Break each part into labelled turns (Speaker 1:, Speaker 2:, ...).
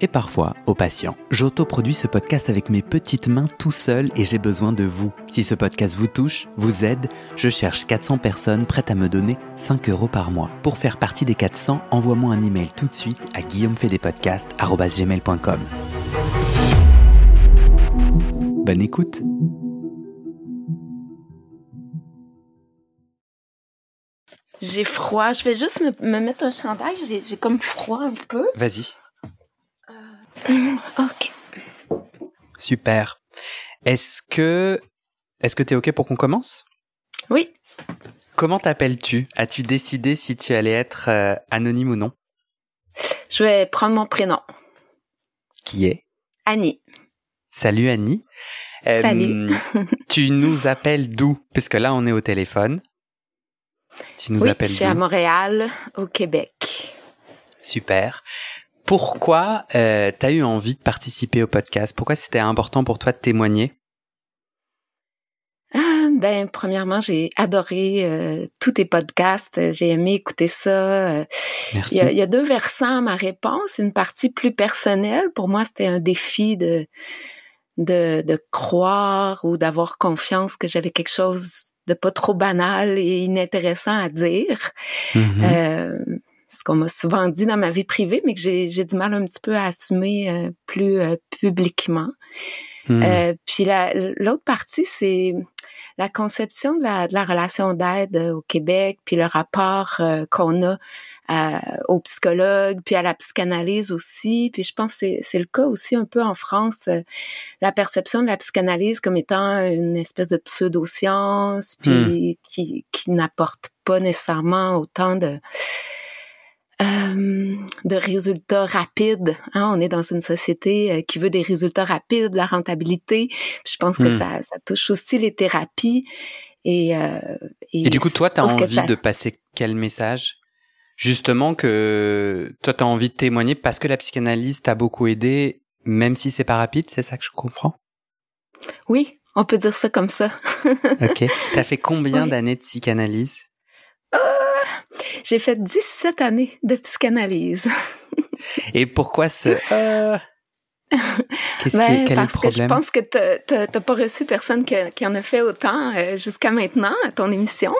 Speaker 1: et parfois au patient. J'autoproduis ce podcast avec mes petites mains tout seul et j'ai besoin de vous. Si ce podcast vous touche, vous aide, je cherche 400 personnes prêtes à me donner 5 euros par mois. Pour faire partie des 400, envoie-moi un email tout de suite à guillaumefedepodcast.com. Bonne écoute
Speaker 2: J'ai froid. Je vais juste me, me mettre un chandail. J'ai comme froid un peu.
Speaker 1: Vas-y.
Speaker 2: OK.
Speaker 1: Super. Est-ce que est-ce que t'es ok pour qu'on commence?
Speaker 2: Oui.
Speaker 1: Comment t'appelles-tu? As-tu décidé si tu allais être euh, anonyme ou non?
Speaker 2: Je vais prendre mon prénom.
Speaker 1: Qui est?
Speaker 2: Annie.
Speaker 1: Salut Annie. Euh,
Speaker 2: Salut.
Speaker 1: tu nous appelles d'où? Parce que là, on est au téléphone. Tu nous
Speaker 2: oui,
Speaker 1: appelles
Speaker 2: je suis à Montréal, au Québec.
Speaker 1: Super. Pourquoi euh, t'as eu envie de participer au podcast? Pourquoi c'était important pour toi de témoigner?
Speaker 2: Ah, ben, premièrement, j'ai adoré euh, tous tes podcasts. J'ai aimé écouter ça. Il
Speaker 1: Merci.
Speaker 2: y, a, il y a deux versants à ma réponse. Une partie plus personnelle. Pour moi, c'était un défi de, de, de croire ou d'avoir confiance que j'avais quelque chose de pas trop banal et inintéressant à dire.
Speaker 1: Mhm.
Speaker 2: Euh, ce qu'on m'a souvent dit dans ma vie privée, mais que j'ai du mal un petit peu à assumer euh, plus euh, publiquement.
Speaker 1: Mhm.
Speaker 2: Euh, puis la- l'autre partie, c'est la conception de la, de la relation d'aide euh, au Québec, puis le rapport qu'on a aux psychologues, puis à la psychanalyse aussi. Puis je pense que c'est- c'est le cas aussi un peu en France, la perception de la psychanalyse comme étant une espèce de pseudo-science, puis qui, qui n'apporte pas nécessairement autant de euh, de résultats rapides. Hein? On est dans une société euh, qui veut des résultats rapides, la rentabilité. Puis je pense que
Speaker 1: Hmm.
Speaker 2: ça, ça touche aussi les thérapies. Et, euh,
Speaker 1: Et du coup, toi,
Speaker 2: trouve que
Speaker 1: envie
Speaker 2: ça-
Speaker 1: de passer quel message? Justement que toi, t'as envie de témoigner parce que la psychanalyse t'a beaucoup aidé, même si c'est pas rapide, c'est ça que je comprends?
Speaker 2: Oui, on peut dire ça comme ça.
Speaker 1: Ok. T'as fait combien
Speaker 2: Oui.
Speaker 1: d'années de psychanalyse?
Speaker 2: Euh, J'ai fait 17 années de psychanalyse.
Speaker 1: Et pourquoi ce... Euh... Qu'est-ce
Speaker 2: Ben,
Speaker 1: est, quel est le
Speaker 2: parce que je pense que t'as- t'as t'as pas reçu personne qui, qui en a fait autant euh, jusqu'à maintenant à ton émission.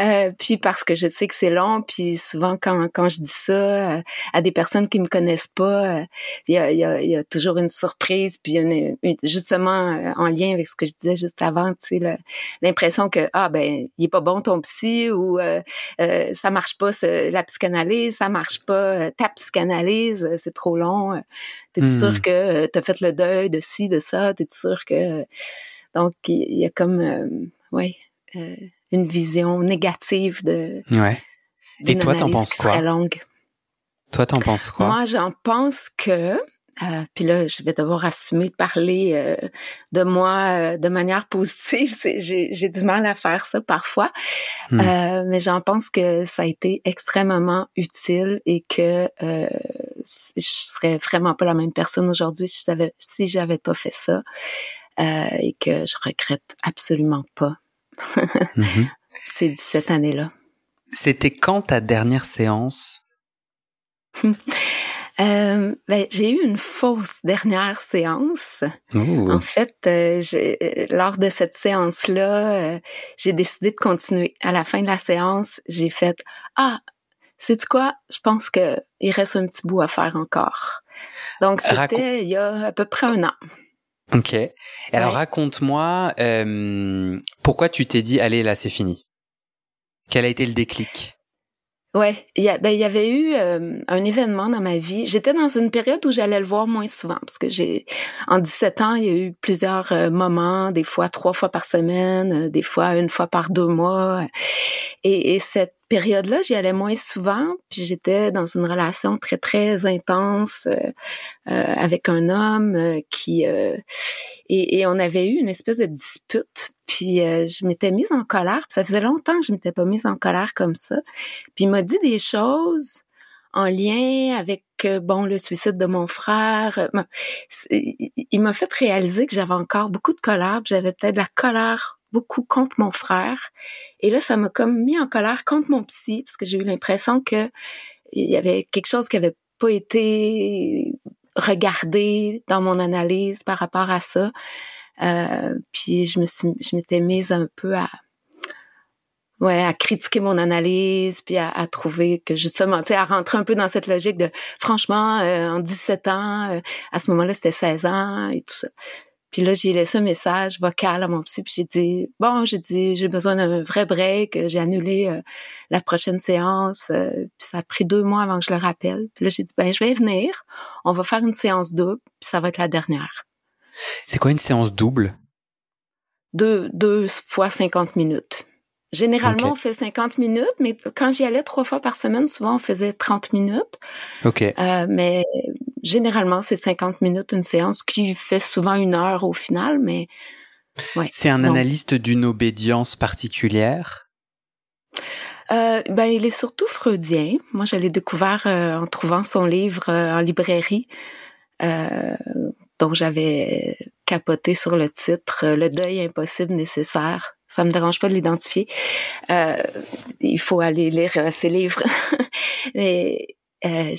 Speaker 2: Euh, puis parce que je sais que c'est long, puis souvent quand, quand je dis ça euh, à des personnes qui me connaissent pas, euh, il y, a, y, a, y a toujours une surprise, puis une, une- justement euh, en lien avec ce que je disais juste avant, tu sais, l'impression que ah ben il est pas bon ton psy ou euh, euh, ça marche pas ce- la psychanalyse, ça marche pas ta psychanalyse, c'est trop long. T'es
Speaker 1: Hmm.
Speaker 2: sûr que tu as fait le deuil de ci, de ça? T'es sûr que... Donc, il y a comme, euh, ouais, euh, une vision négative de...
Speaker 1: Ouais. Et toi, t'en penses quoi?
Speaker 2: longue.
Speaker 1: Toi, t'en penses quoi?
Speaker 2: Moi, j'en pense que... euh, puis là, je vais devoir assumer de parler euh, de moi euh, de manière positive. J'ai du mal à faire ça parfois.
Speaker 1: Hmm.
Speaker 2: Euh, mais j'en pense que ça a été extrêmement utile et que euh, je serais vraiment pas la même personne aujourd'hui si j'avais si j'avais pas fait ça euh, et que je regrette absolument pas
Speaker 1: Mhm.
Speaker 2: ces 17 années-là.
Speaker 1: C'était quand ta dernière séance?
Speaker 2: Euh, ben, j'ai eu une fausse dernière séance. En fait, euh, euh, lors de cette séance-là, euh, j'ai décidé de continuer. À la fin de la séance, j'ai fait ah, c'est quoi? Je pense que il reste un petit bout à faire encore. Donc
Speaker 1: Racon-
Speaker 2: c'était il y a à peu près un an.
Speaker 1: Ok. Alors
Speaker 2: Ouais.
Speaker 1: raconte-moi euh, pourquoi tu t'es dit allez là c'est fini? Quel a été le déclic?
Speaker 2: Ouais, il y, ben, il y avait eu euh, un événement dans ma vie. J'étais dans une période où j'allais le voir moins souvent parce que j'ai en 17 ans, il y a eu plusieurs euh, moments, des fois trois fois par semaine, euh, des fois une fois par deux mois. Et, et cette période-là, j'y allais moins souvent, puis j'étais dans une relation très très intense euh, avec un homme qui et, et, on avait eu une espèce de dispute puis euh, je m'étais mise en colère. Puis ça faisait longtemps que je m'étais pas mise en colère comme ça. Puis il m'a dit des choses en lien avec euh, bon le suicide de mon frère. Il m'a fait réaliser que j'avais encore beaucoup de colère. J'avais peut-être de la colère beaucoup contre mon frère. Et là, ça m'a comme mis en colère contre mon psy parce que j'ai eu l'impression que il y avait quelque chose qui avait pas été regardé dans mon analyse par rapport à ça. Euh, puis je me suis, je m'étais mise un peu à, ouais, à critiquer mon analyse, puis à, trouver que justement, tu sais, à rentrer un peu dans cette logique de, franchement, euh, en 17 ans, euh, à ce moment-là, c'était 16 ans et tout ça. Puis là, j'ai laissé un message vocal à mon psy, puis j'ai dit, bon, j'ai dit, j'ai besoin d'un vrai break, j'ai annulé la prochaine séance, puis ça a pris deux mois avant que je le rappelle. Puis là, j'ai dit, ben, je vais venir, on va faire une séance double, puis ça va être la dernière.
Speaker 1: C'est quoi une séance double?
Speaker 2: Deux, deux fois 50 minutes. Généralement, on fait 50 minutes, mais quand j'y allais trois fois par semaine, souvent on faisait 30 minutes.
Speaker 1: OK.
Speaker 2: Euh, mais généralement, c'est 50 minutes une séance qui fait souvent une heure au final, mais
Speaker 1: ouais. C'est un analyste d'une obédience particulière?
Speaker 2: Euh, ben, il est surtout freudien. Moi, je l'ai découvert euh, en trouvant son livre en librairie. Euh, donc, j'avais capoté sur le titre euh, Le deuil impossible nécessaire. Ça me dérange pas de l'identifier. Euh, il faut aller lire euh, ses livres. Mais euh,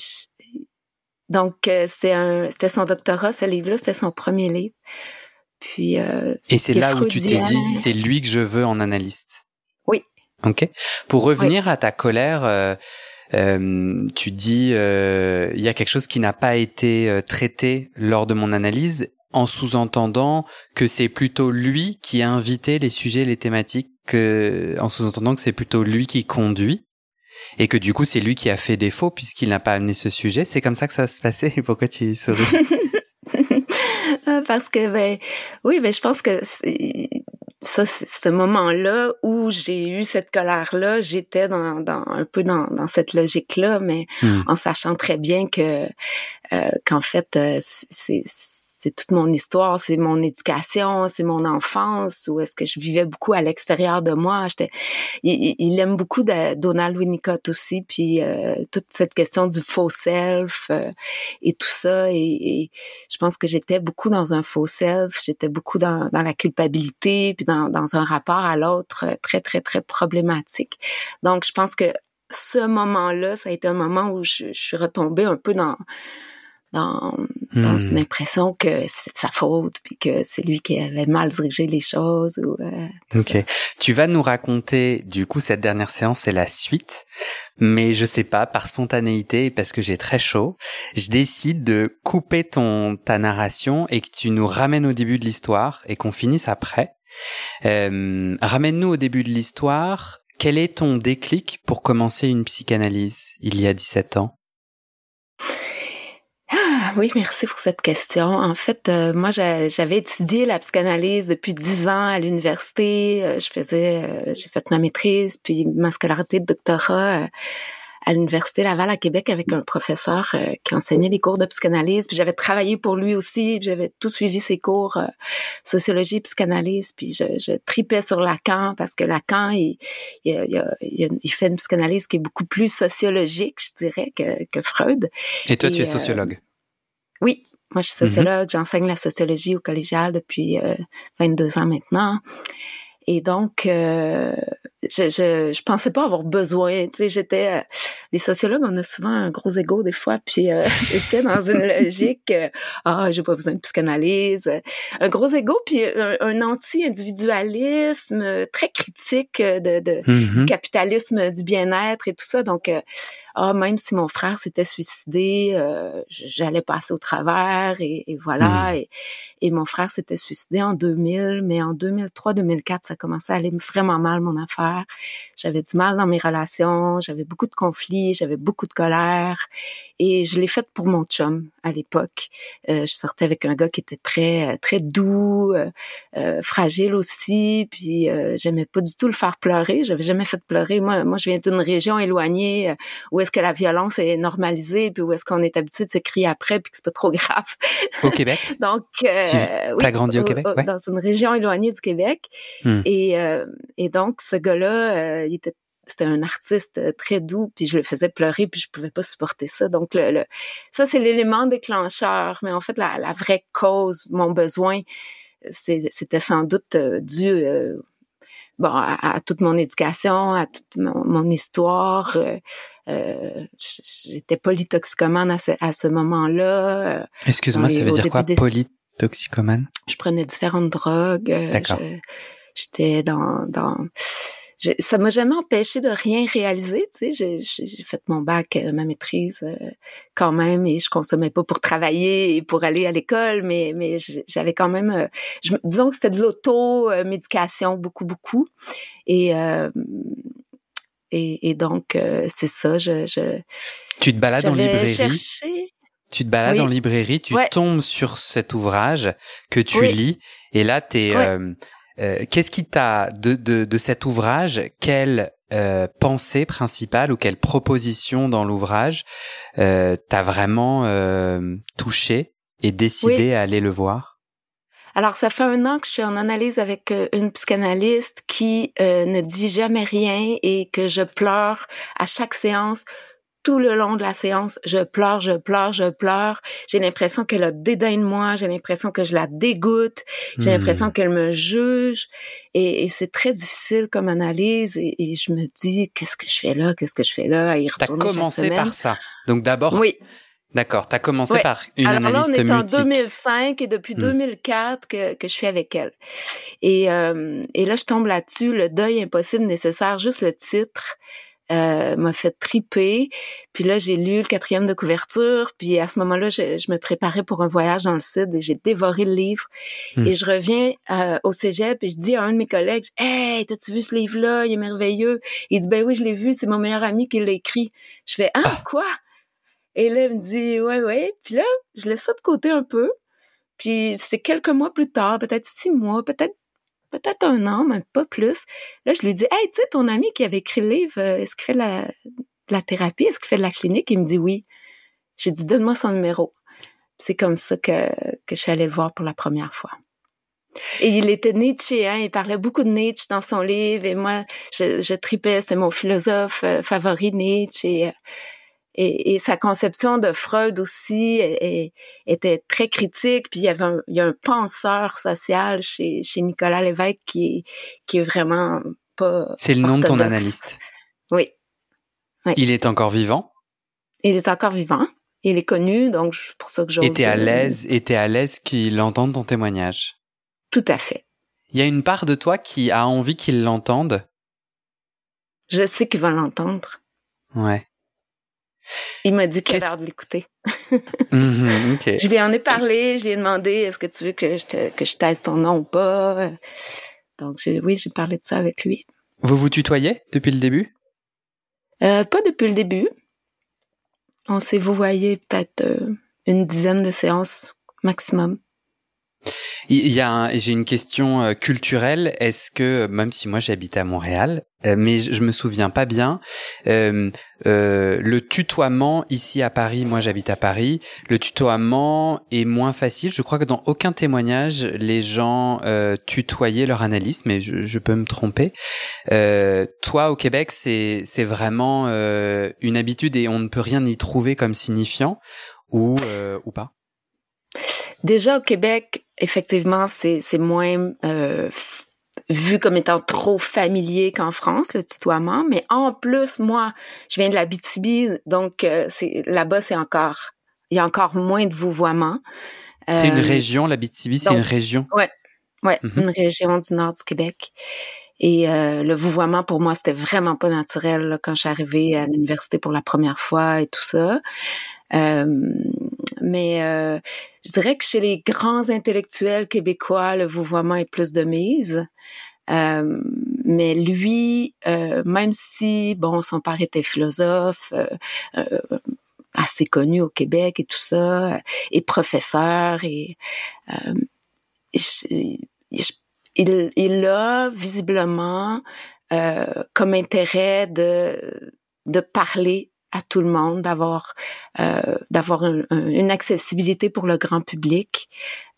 Speaker 2: donc c'était son doctorat, ce livre-là, c'était son premier livre. Puis
Speaker 1: et c'est là où tu t'es dit, c'est lui que je veux en analyste.
Speaker 2: Oui.
Speaker 1: Ok. Pour revenir à ta colère. Euh, tu dis euh, il y a quelque chose qui n'a pas été euh, traité lors de mon analyse en sous-entendant que c'est plutôt lui qui a invité les sujets, les thématiques, que, en sous-entendant que c'est plutôt lui qui conduit et que du coup c'est lui qui a fait défaut puisqu'il n'a pas amené ce sujet. C'est comme ça que ça va se passer et pourquoi tu souris?
Speaker 2: Parce que ben oui, ben je pense que ça, ce moment-là où j'ai eu cette colère-là, j'étais dans, dans, un peu dans, dans cette logique-là, mais hmm. en sachant très bien que euh, qu'en fait, euh, c'est c'est toute mon histoire, c'est mon éducation, c'est mon enfance, où est-ce que je vivais beaucoup à l'extérieur de moi. Il, aime beaucoup Donald Winnicott aussi, puis euh, toute cette question du faux self euh, et tout ça. Et, je pense que j'étais beaucoup dans un faux self, j'étais beaucoup dans, la culpabilité, puis dans, un rapport à l'autre euh, très très très problématique. Donc je pense que ce moment-là, ça a été un moment où je suis retombée un peu dans dans, dans une impression que c'est de sa faute, puis que c'est lui qui avait mal dirigé les choses. Ou, euh,
Speaker 1: ok. Tu vas nous raconter, du coup, cette dernière séance, c'est la suite. Mais je sais pas, par spontanéité et parce que j'ai très chaud, je décide de couper ton ta narration et que tu nous ramènes au début de l'histoire et qu'on finisse après. Euh, Ramène-nous au début de l'histoire. Quel est ton déclic pour commencer une psychanalyse il y a 17 ans?
Speaker 2: Oui, merci pour cette question. En fait, euh, moi, j'avais étudié la psychanalyse depuis dix ans à l'université. Euh, je faisais, euh, j'ai fait ma maîtrise, puis ma scolarité de doctorat à l'université Laval à Québec avec un professeur qui enseignait des cours de psychanalyse. Puis j'avais travaillé pour lui aussi, j'avais tout suivi ses cours sociologie, psychanalyse. Puis je, je, tripais sur Lacan parce que Lacan, il, il, il, il, fait une psychanalyse qui est beaucoup plus sociologique, je dirais, que, que Freud.
Speaker 1: Et toi, tu es sociologue?
Speaker 2: Oui, moi, je suis mm-hmm. sociologue, j'enseigne la sociologie au collégial depuis 22 euh, ans maintenant. Et donc, euh, je, je, je pensais pas avoir besoin. Tu sais, j'étais. Euh, les sociologues, on a souvent un gros ego des fois, puis euh, j'étais dans une logique. ah, j'ai pas besoin de psychanalyse. Un gros ego, puis un, anti-individualisme très critique de, de du mm-hmm. capitalisme du bien-être et tout ça. Donc, ah, même si mon frère s'était suicidé, euh, j'allais passer au travers et, et voilà. Mm. Et, et, mon frère s'était suicidé en 2000, mais en 2003-2004, ça commençait à aller vraiment mal mon affaire J'avais du mal dans mes relations, j'avais beaucoup de conflits, j'avais beaucoup de colère et je l'ai faite pour mon chum à l'époque. Euh, je sortais avec un gars qui était très très doux, euh, euh fragile aussi, puis euh, j'aimais pas du tout le faire pleurer. J'avais jamais fait pleurer. Moi, moi, je viens d'une région éloignée où est-ce que la violence est normalisée, puis où est-ce qu'on est habitué de se crier après, puis que c'est pas trop grave.
Speaker 1: Au Québec?
Speaker 2: Donc,
Speaker 1: tu as grandi au Québec,
Speaker 2: ouais. dans une région éloignée du Québec. Hmm. Et, et donc, ce gars-là, il était c'était un artiste euh, très doux, puis je le faisais pleurer, puis je pouvais pas supporter ça. Donc, le, ça, c'est l'élément déclencheur. Mais en fait, la, la vraie cause, mon besoin, c'était sans doute euh, dû euh, bon, à, toute mon éducation, à toute mon, histoire. Euh, J'étais polytoxicomane à ce, à ce moment-là.
Speaker 1: Excuse-moi, ça veut dire quoi, polytoxicomane?
Speaker 2: Je prenais différentes drogues. D'accord. J'étais dans... dans ça m'a jamais empêché de rien réaliser. Tu sais, j'ai fait mon bac, euh, ma maîtrise euh, quand même, et je consommais pas pour travailler et pour aller à l'école, mais mais j'avais quand même, euh, je, disons que c'était de l'auto médication beaucoup beaucoup, et et, et, donc c'est ça. Je, je,
Speaker 1: tu te balades en librairie. Tu te balades en librairie, tu tombes sur cet ouvrage que tu lis, et là t'es euh, qu'est-ce qui t'a de, de, de, cet ouvrage Quelle euh, pensée principale ou quelle proposition dans l'ouvrage euh, t'a vraiment euh, touché et décidé à aller le voir?
Speaker 2: Alors, ça fait un an que je suis en analyse avec une psychanalyste qui ne dit jamais rien et que je pleure à chaque séance tout le long de la séance, je pleure, je pleure, je pleure. J'ai l'impression qu'elle a dédain de moi, j'ai l'impression que je la dégoûte, j'ai hmm. l'impression qu'elle me juge. Et, c'est très difficile comme analyse. Et, je me dis, qu'est-ce que je fais là, qu'est-ce que je fais là, à y
Speaker 1: retourner T'as commencé par ça. Donc d'abord.
Speaker 2: Oui.
Speaker 1: D'accord, tu as commencé par une
Speaker 2: Alors
Speaker 1: analyse
Speaker 2: là, on est en 2005 et depuis 2004 hmm. que, que je suis avec elle. Et, euh, et là, je tombe là-dessus, le deuil impossible nécessaire, juste le titre euh, m'a fait triper. Puis là, j'ai lu le quatrième de couverture. Puis à ce moment-là, je, je, me préparais pour un voyage dans le sud et j'ai dévoré le livre. Hmm. Et je reviens euh, au cégep et je dis à un de mes collègues, « Hey, t'as-tu vu ce livre-là? Il est merveilleux. » Il dit, « Ben oui, je l'ai vu. C'est mon meilleur ami qui l'a écrit. » Je fais, « Hein, ah. quoi? » Et là, il me dit, « Ouais, ouais. » Puis là, je laisse ça de côté un peu. Puis c'est quelques mois plus tard, peut-être six mois, peut-être peut-être un an, mais pas plus. Là, je lui dis, hey, tu sais, ton ami qui avait écrit le livre, euh, est-ce qu'il fait de la, la thérapie? Est-ce qu'il fait de la clinique? Il me dit oui. J'ai dit, donne-moi son numéro. C'est comme ça que, que je suis allée le voir pour la première fois. Et il était Nietzschéen, il parlait beaucoup de Nietzsche dans son livre, et moi, je, tripais, c'était mon philosophe euh, favori, Nietzsche, et, et, et, sa conception de Freud aussi était très critique. Puis il y avait un, il y a un penseur social chez, chez Nicolas Lévesque qui, qui est vraiment pas.
Speaker 1: C'est le nom de ton analyste.
Speaker 2: Oui.
Speaker 1: Il est encore vivant?
Speaker 2: Il est encore vivant. Il est connu, donc c'est pour ça que j'ose.
Speaker 1: Et à l'aise, et à l'aise qu'il entende ton témoignage?
Speaker 2: Tout à fait.
Speaker 1: Il y a une part de toi qui a envie qu'il l'entende?
Speaker 2: Je sais qu'il va l'entendre.
Speaker 1: Ouais.
Speaker 2: Il m'a dit qu'il avait hâte de l'écouter.
Speaker 1: Mhm,
Speaker 2: je lui en ai parlé, je lui ai demandé est-ce que tu veux que je, te, que je ton nom ou pas? Donc oui, j'ai parlé de ça avec lui.
Speaker 1: Vous vous tutoyez depuis le début?
Speaker 2: Euh, Pas depuis le début. On s'est vous voyez peut-être euh, une dizaine de séances maximum.
Speaker 1: Il y a, j'ai une question euh, culturelle. Est-ce que, même si moi j'habite à Montréal, mais je me souviens pas bien, euh, euh, le tutoiement ici à Paris, moi j'habite à Paris, le tutoiement est moins facile. Je crois que dans aucun témoignage les gens euh, tutoyaient leur analyste, mais je, je peux me tromper. toi au Québec, c'est c'est vraiment une habitude et on ne peut rien y trouver comme signifiant ou ou pas?
Speaker 2: Déjà au Québec, effectivement, c'est moins euh, vu comme étant trop familier qu'en France, le tutoiement. Mais en plus, moi, je viens de la BTB, donc euh, là-bas, c'est encore, il y a encore moins de vouvoiement.
Speaker 1: c'est une euh, région, la BTB, c'est une région?
Speaker 2: Ouais, ouais, mhm. une région du nord du Québec. Et euh, le vouvoiement, pour moi, c'était vraiment pas naturel quand je suis arrivée à l'université pour la première fois et tout ça. Euh, mais euh, je dirais que chez les grands intellectuels québécois, le vouvoiement est plus de mise. mais lui, même si bon, son père était philosophe, assez connu au Québec et tout ça, et professeur et il, il, a visiblement comme intérêt de de parler à tout le monde, d'avoir euh, d'avoir une accessibilité pour le grand public.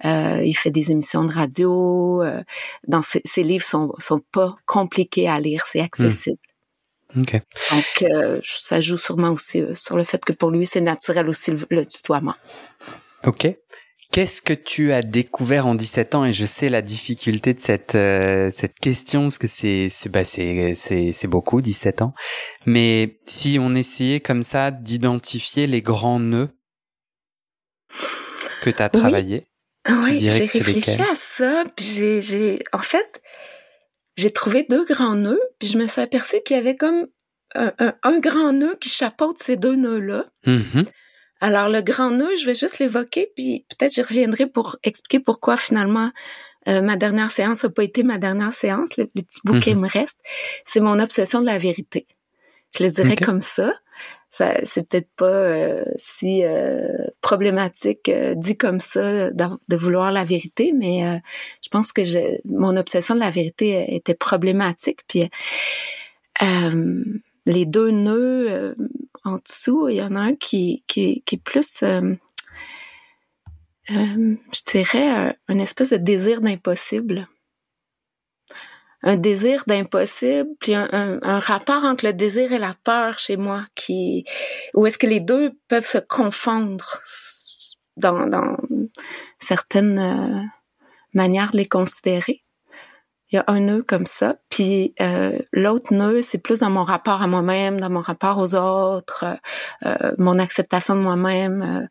Speaker 2: Euh, il fait des émissions de radio. Euh, dans ses, ses, livres sont sont pas compliqués à lire, c'est accessible.
Speaker 1: Hmm. Okay.
Speaker 2: Donc euh, ça joue sûrement aussi sur le fait que pour lui c'est naturel aussi le, le tutoiement.
Speaker 1: Ok. Qu'est-ce que tu as découvert en 17 ans? Et je sais la difficulté de cette euh, cette question parce que c'est c'est bah c'est c'est beaucoup 17 ans. Mais si on essayait comme ça d'identifier les grands nœuds que tu as travaillé,
Speaker 2: oui, j'ai réfléchi à ça, puis j'ai j'ai en fait j'ai trouvé deux grands nœuds, puis je me suis aperçue qu'il y avait comme un, un, grand nœud qui chapeaute ces deux nœuds-là.
Speaker 1: Mm
Speaker 2: alors, le grand nœud, je vais juste l'évoquer, puis peut-être je reviendrai pour expliquer pourquoi finalement euh, ma dernière séance n'a pas été ma dernière séance. Le, petit bouquet mhm. me reste. C'est mon obsession de la vérité. Je le dirais comme ça. ça c'est peut-être pas euh, si euh, problématique dit comme ça de, vouloir la vérité, mais je pense que je, mon obsession de la vérité était problématique. Puis les deux nœuds en dessous, il y en a un qui, qui, qui est plus, euh, euh, je dirais, un, espèce de désir d'impossible. Un désir d'impossible, puis un, rapport entre le désir et la peur chez moi, qui, où est-ce que les deux peuvent se confondre dans, dans certaines euh, manières de les considérer il y a un nœud comme ça. Puis euh, l'autre nœud, c'est plus dans mon rapport à moi-même, dans mon rapport aux autres, euh, mon acceptation de moi-même,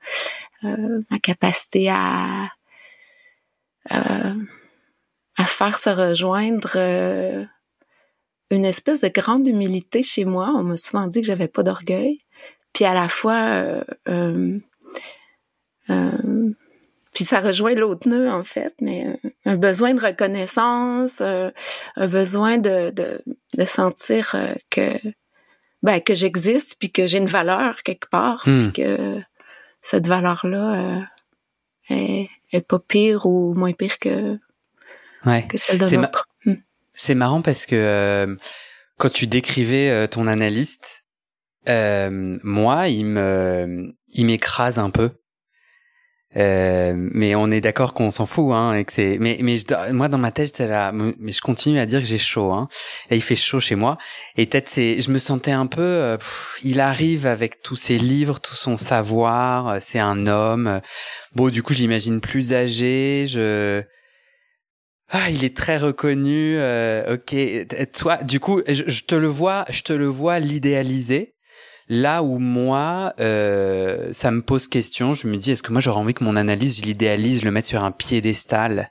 Speaker 2: euh, euh ma capacité à, euh, à faire se rejoindre euh, une espèce de grande humilité chez moi. On m'a souvent dit que j'avais pas d'orgueil. Puis à la fois puis ça rejoint l'autre nœud, en fait, mais euh, un besoin de reconnaissance, euh, un besoin de, de, de sentir euh, que, ben, que j'existe, puis que j'ai une valeur quelque part, puis hmm. que cette valeur-là est, est, pas pire ou moins pire que,
Speaker 1: ouais.
Speaker 2: que celle de l'autre.
Speaker 1: Hmm. C'est marrant parce que quand tu décrivais ton analyste, moi, il me, il m'écrase un peu euh, mais on est d'accord qu'on s'en fout, hein, et que c'est. Mais mais moi dans ma tête là, mais je continue à dire que j'ai chaud, hein. Et il fait chaud chez moi. Et peut-être c'est, je me sentais un peu. Euh, il arrive avec tous ses livres, tout son savoir. Euh, c'est un homme. Bon, du coup je l'imagine plus âgé. Je. Ah, il est très reconnu. ok, toi, du coup, je, je te le vois, je te le vois l'idéaliser? Là où moi, euh, ça me pose question, je me dis, est-ce que moi j'aurais envie que mon analyse, je l'idéalise, je le mette sur un piédestal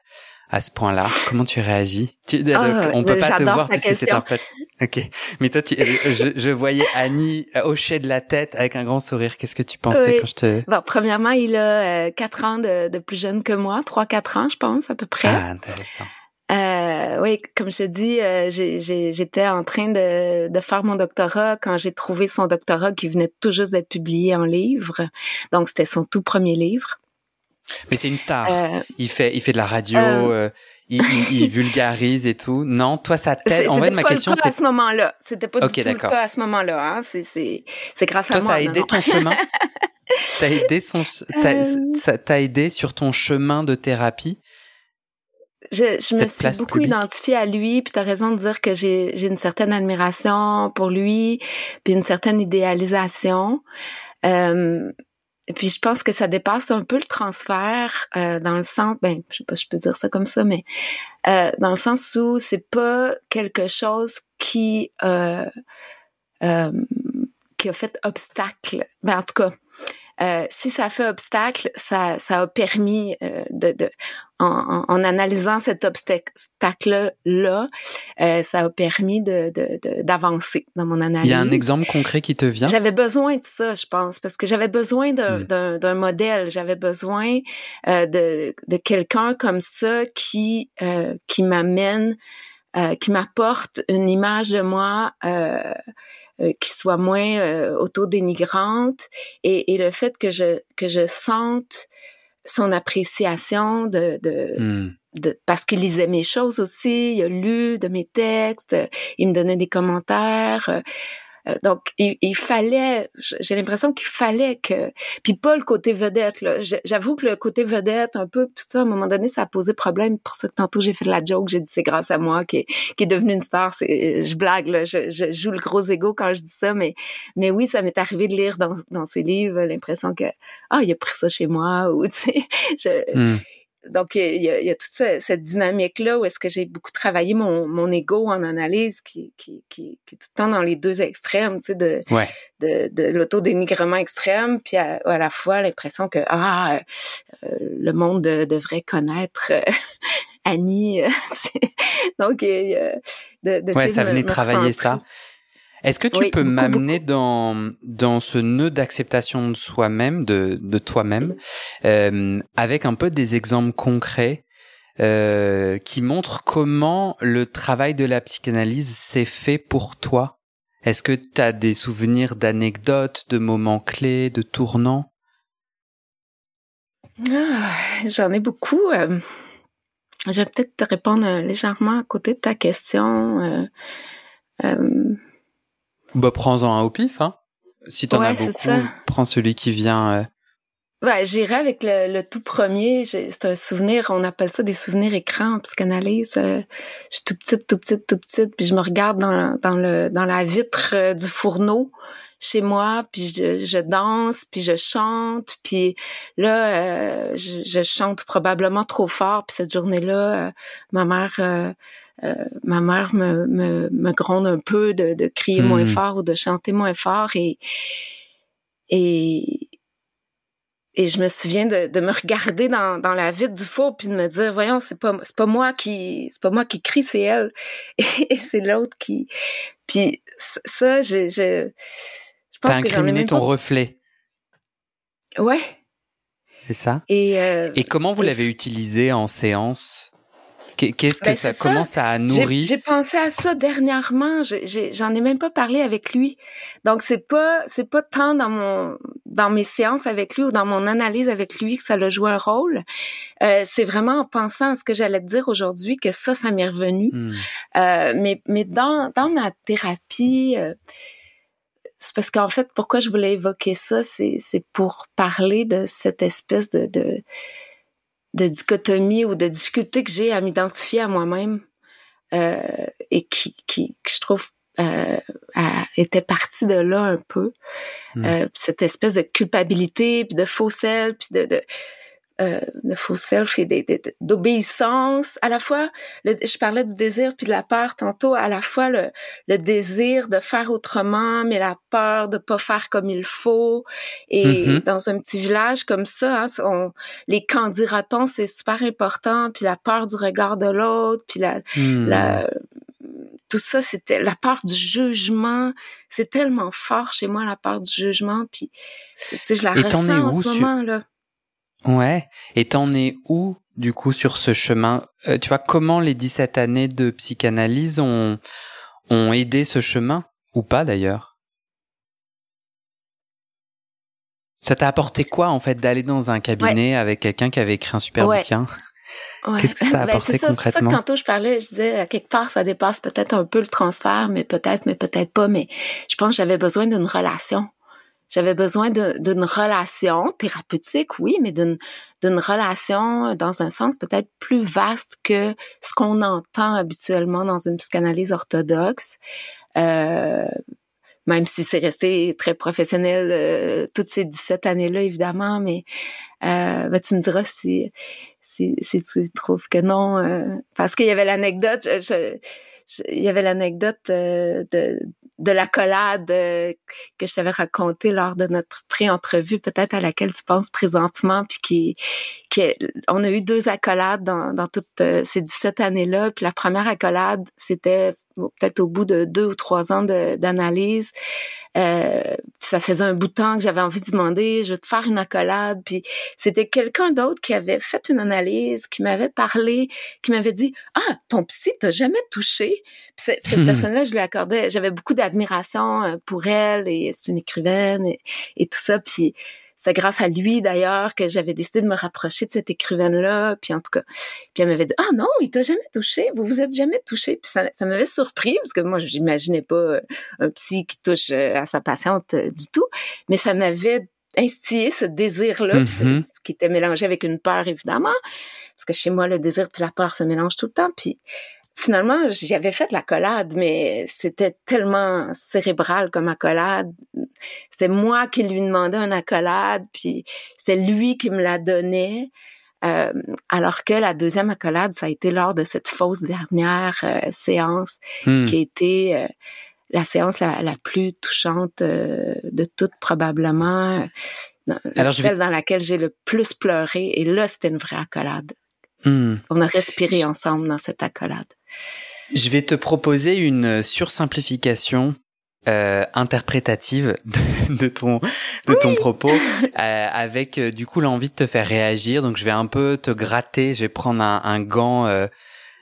Speaker 1: à ce point-là? Comment tu réagis? Tu,
Speaker 2: ah,
Speaker 1: On peut pas te voir puisque c'est un peu... Ok, mais toi, tu, je, je, voyais Annie hocher de la tête avec un grand sourire. Qu'est-ce que tu pensais quand je te...
Speaker 2: Bon, premièrement, il a euh, quatre ans de, de, plus jeune que moi, trois, quatre ans, je pense, à peu près.
Speaker 1: Ah, intéressant.
Speaker 2: Euh, oui, comme je dis, euh, j'étais en train de, de, faire mon doctorat quand j'ai trouvé son doctorat qui venait tout juste d'être publié en livre. Donc, c'était son tout premier livre.
Speaker 1: Mais c'est une star. Euh, il fait, il fait de la radio. Il, il, vulgarise et tout. Non, toi, ça t'aide? En fait, ma question,
Speaker 2: c'est. à ce moment-là. C'était pas du tout le cas à ce moment-là. Hein. C'est grâce
Speaker 1: à
Speaker 2: moi.
Speaker 1: Toi, ça a aidé ton chemin? T'as aidé son, aidé sur ton chemin de thérapie?
Speaker 2: Je, je me suis beaucoup identifiée à lui, puis tu as raison de dire que j'ai une certaine admiration pour lui, puis une certaine idéalisation. Euh, puis je pense que ça dépasse un peu le transfert euh, dans le sens, ben je sais pas, si je peux dire ça comme ça, mais euh, dans le sens où c'est pas quelque chose qui euh, euh qui a fait obstacle. Ben en tout cas, euh, si ça fait obstacle, ça, ça a permis euh, de, de en, en, analysant cet obstacle-là, euh, ça a permis de, d'avancer dans mon analyse.
Speaker 1: Il y a un exemple concret qui te vient?
Speaker 2: J'avais besoin de ça, je pense, parce que j'avais besoin d'un, d'un, modèle. J'avais besoin de, de quelqu'un comme ça qui, qui m'amène qui m'apporte une image de moi qui soit moins autodénigrante et, et le fait que je que je sente son appréciation de, de, hmm. de parce qu'il lisait mes choses aussi, il a lu de mes textes, il me donnait des commentaires. Euh, donc, il, fallait, j'ai l'impression qu'il fallait que, puis pas le côté vedette. J'avoue que le côté vedette, un peu tout ça, à un moment donné, ça a posé problème. Pour ça que tantôt j'ai fait de la joke, j'ai dit c'est grâce à moi qui est, qui devenu une star. Je blague, là, je, joue le gros ego quand je dis ça, mais oui, ça m'est arrivé de lire dans, dans ses livres l'impression que ah il a pris ça chez moi ou tu sais, hmm donc, il y, a, il y a toute cette, dynamique-là où est-ce que j'ai beaucoup travaillé mon, mon ego en analyse qui, qui, qui, qui, est tout le temps dans les deux extrêmes, tu sais, de, de, de l'autodénigrement extrême, puis à, la fois l'impression que, ah, euh, le monde devrait connaître euh, Annie. Donc, de,
Speaker 1: de ouais, ça venait travailler ça. Est-ce que tu peux m'amener dans dans ce nœud d'acceptation de soi-même, de de toi-même, euh, avec un peu des exemples concrets euh, qui montrent comment le travail de la psychanalyse s'est fait pour toi? Est-ce que tu as des souvenirs d'anecdotes, de moments clés, de tournants?
Speaker 2: Ah, J'en ai beaucoup. Euh, je vais peut-être te répondre légèrement à côté de ta question.
Speaker 1: Bah, prends-en un au pif, hein. Si t'en as beaucoup, prends celui qui vient. Euh...
Speaker 2: Ouais, j'irai avec le, tout premier. C'est un souvenir, on appelle ça des souvenirs écrans en psychanalyse. Euh, je suis tout petite, tout petite, tout petite, puis je me regarde dans, dans, le, dans la vitre euh, du fourneau chez moi, puis je, je, danse, puis je chante, puis là, euh, je, je, chante probablement trop fort, puis cette journée-là, ma mère ma mère me, me, me, gronde un peu de, de crier moins hmm. fort ou de chanter moins fort et et et je me souviens de, de me regarder dans, dans la vitre du four puis de me dire voyons c'est pas c'est pas moi qui c'est pas moi qui crie c'est elle. Et, c'est l'autre qui puis ça je je,
Speaker 1: je pense incriminé ton reflet.
Speaker 2: Ouais.
Speaker 1: C'est ça. Et euh, et comment vous l'avez utilisé en séance? Qu'est-ce que ben, ça, comment ça a nourri
Speaker 2: J'ai pensé à ça dernièrement. J'en ai, même pas parlé avec lui. Donc c'est pas c'est pas tant dans mon dans mes séances avec lui ou dans mon analyse avec lui que ça a joué un rôle. Euh, c'est vraiment en pensant à ce que j'allais te dire aujourd'hui que ça ça m'est revenu. Hmm. Euh, mais mais dans dans ma thérapie. Euh, c'est parce qu'en fait, pourquoi je voulais évoquer ça, c'est pour parler de cette espèce de, de de dichotomie ou de difficulté que j'ai à m'identifier à moi-même euh, et qui, qui, je trouve euh, était partie de là un peu. Hmm. Euh, cette espèce de culpabilité, puis de faux sel, puis de, de euh, de faux self et d'obéissance. À la fois, je parlais du désir puis de la peur tantôt, à la fois le, le, désir de faire autrement, mais la peur de pas faire comme il faut. Et mm-hmm. dans un petit village comme ça, hein, on, les candidatons, c'est super important, puis la peur du regard de l'autre, puis la, mm. la tout ça, c'était la peur du jugement. C'est tellement fort chez moi, la peur du jugement. Puis, tu sais, je la ressens en ce moment, là.
Speaker 1: Ouais. Et t'en es où, du coup, sur ce chemin? Euh, Tu vois, comment les 17 années de psychanalyse ont, ont aidé ce chemin? Ou pas, d'ailleurs? Ça t'a apporté quoi, en fait, d'aller dans un cabinet avec quelqu'un qui avait écrit un super bouquin? Qu'est-ce que ça a ben, apporté concrètement? C'est ça que
Speaker 2: tantôt je parlais, je disais, à quelque part, ça dépasse peut-être un peu le transfert, mais peut-être, mais peut-être pas, mais je pense que j'avais besoin d'une relation. J'avais besoin d'une relation thérapeutique, oui, mais d'une relation dans un sens peut-être plus vaste que ce qu'on entend habituellement dans une psychanalyse orthodoxe. Euh, même si c'est resté très professionnel euh, toutes ces 17 années-là, évidemment, mais euh, ben, tu me diras si, si, si tu trouves que non. Euh, parce qu'il y avait l'anecdote, il y avait l'anecdote euh, de, de l'accolade euh, que je t'avais raconté lors de notre pré-entrevue, peut-être à laquelle tu penses présentement, puis qui, qui on a eu deux accolades dans, dans toutes euh, ces 17 années-là. Puis la première accolade, c'était peut-être au bout de deux ou trois ans d'analyse. Euh, ça faisait un bout de temps que j'avais envie de demander, je veux te faire une accolade. Puis c'était quelqu'un d'autre qui avait fait une analyse, qui m'avait parlé, qui m'avait dit ah ton psy t'a jamais touché. Puis cette personne-là, je lui accordais, j'avais beaucoup d'admiration euh, pour elle et c'est une écrivaine et, et tout ça. Puis c'est grâce à lui d'ailleurs que j'avais décidé de me rapprocher de cette écrivaine-là. Puis en tout cas, puis elle m'avait dit ah non, il t'a jamais touché, vous vous êtes jamais touché. Puis ça, ça m'avait surpris parce que moi j'imaginais pas euh, un psy qui touche euh, à sa patiente euh, du tout, mais ça m'avait instillé ce désir-là mm-hmm. qui était mélangé avec une peur évidemment parce que chez moi le désir et la peur se mélangent tout le temps. Puis finalement, j'y avais fait l'accolade, mais c'était tellement cérébral comme accolade. C'était moi qui lui demandais un accolade, puis c'était lui qui me la donnait. Euh, alors que la deuxième accolade, ça a été lors de cette fausse dernière euh, séance, hmm. qui a été euh, la séance la, plus touchante de toutes probablement. Alors, celle dans laquelle j'ai le plus pleuré. Et là, c'était une vraie accolade. Hmm. On a respiré ensemble dans cette accolade.
Speaker 1: Je vais te proposer une sursimplification euh, interprétative de, ton de ton propos euh, avec euh, du coup l'envie de te faire réagir. Donc je vais un peu te gratter. Je vais prendre un, un gant euh,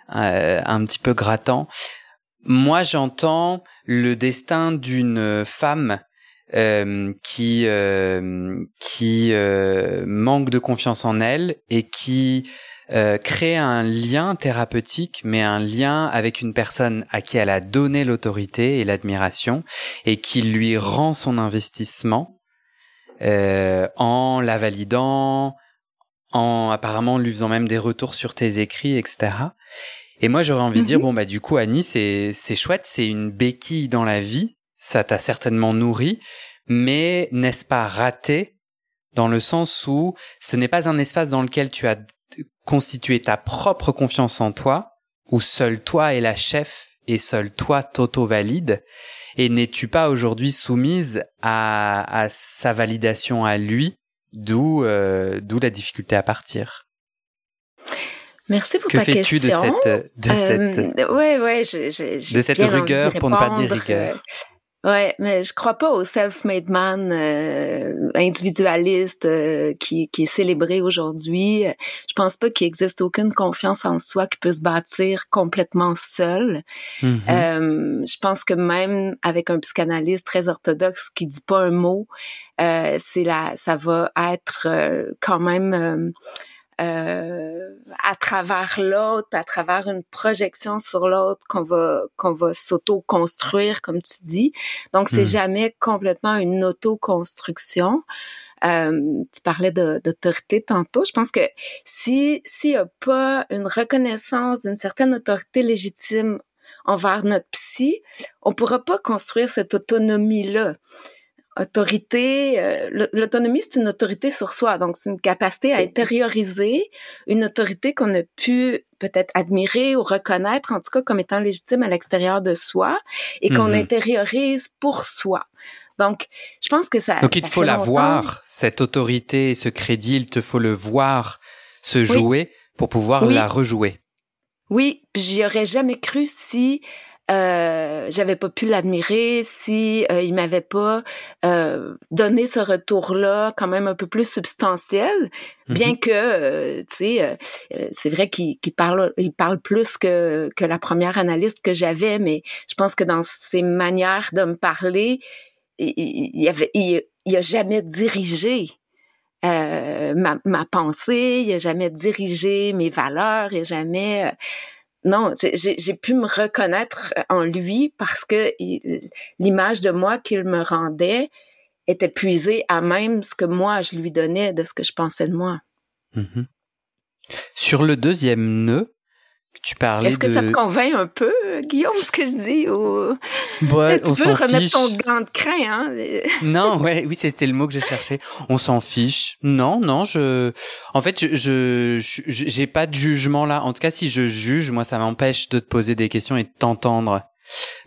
Speaker 1: un petit peu grattant. Moi j'entends le destin d'une femme qui qui manque de confiance en elle et qui euh, créer un lien thérapeutique, mais un lien avec une personne à qui elle a donné l'autorité et l'admiration, et qui lui rend son investissement euh, en la validant, en apparemment lui faisant même des retours sur tes écrits, etc. Et moi, j'aurais envie de dire, mhm. bon, bah, du coup, Annie, c'est, c'est chouette, c'est une béquille dans la vie, ça t'a certainement nourri, mais n'est-ce pas raté dans le sens où ce n'est pas un espace dans lequel tu as constituer ta propre confiance en toi, où seul toi est la chef et seul toi t'auto-valide, et n'es-tu pas aujourd'hui soumise à, à, sa validation à lui, d'où euh, d'où la difficulté à partir?
Speaker 2: Merci pour que ta question.
Speaker 1: Que fais-tu de cette de cette
Speaker 2: euh, ouais ouais de
Speaker 1: cette rigueur pour ne pas dire rigueur?
Speaker 2: Ouais, mais je crois pas au self-made man euh, individualiste euh, qui, qui est célébré aujourd'hui. Je pense pas qu'il existe aucune confiance en soi qui peut se bâtir complètement seul. Mm-hmm. euh, je pense que même avec un psychanalyste très orthodoxe qui dit pas un mot, euh, c'est là, ça va être euh, quand même euh, à travers l'autre, à travers une projection sur l'autre qu'on va qu'on va s'auto-construire, comme tu dis. Donc c'est hmm. jamais complètement une auto-construction. Euh, tu parlais d'autorité tantôt. Je pense que si s'il n'y a pas une reconnaissance d'une certaine autorité légitime envers notre psy, on pourra pas construire cette autonomie-là autorité, euh, l'autonomie, c'est une autorité sur soi. Donc, c'est une capacité à intérioriser une autorité qu'on a pu peut-être admirer ou reconnaître, en tout cas comme étant légitime à l'extérieur de soi et qu'on mm-hmm. intériorise pour soi. Donc, je pense que ça.
Speaker 1: Donc, il te faut la voir, cette autorité, ce crédit, il te faut le voir se jouer pour pouvoir la rejouer.
Speaker 2: Oui, j'y aurais jamais cru si euh, j'avais pas pu l'admirer si euh, il m'avait pas euh, donné ce retour-là quand même un peu plus substantiel, bien mm-hmm. que euh, tu sais c'est vrai qu'il parle il parle plus que que la première analyste que j'avais, mais je pense que dans ses manières de me parler, il, il avait il, il a jamais dirigé ma, ma pensée, il a jamais dirigé mes valeurs, il a jamais non, j'ai pu me reconnaître en lui parce que l'image de moi qu'il me rendait était puisée à même ce que moi je lui donnais de ce que je pensais de moi.
Speaker 1: Mm-hmm. Sur le deuxième nœud, tu parlais
Speaker 2: Est-ce que ça te convainc un peu, Guillaume, ce que je dis? Ou... Tu peux remettre ton gant de crin, hein?
Speaker 1: non, ouais, oui, c'était le mot que j'ai cherché. On s'en fiche. Non, non, je, en fait, je, je, j'ai pas de jugement là. En tout cas, si je juge, moi, ça m'empêche de te poser des questions et de t'entendre.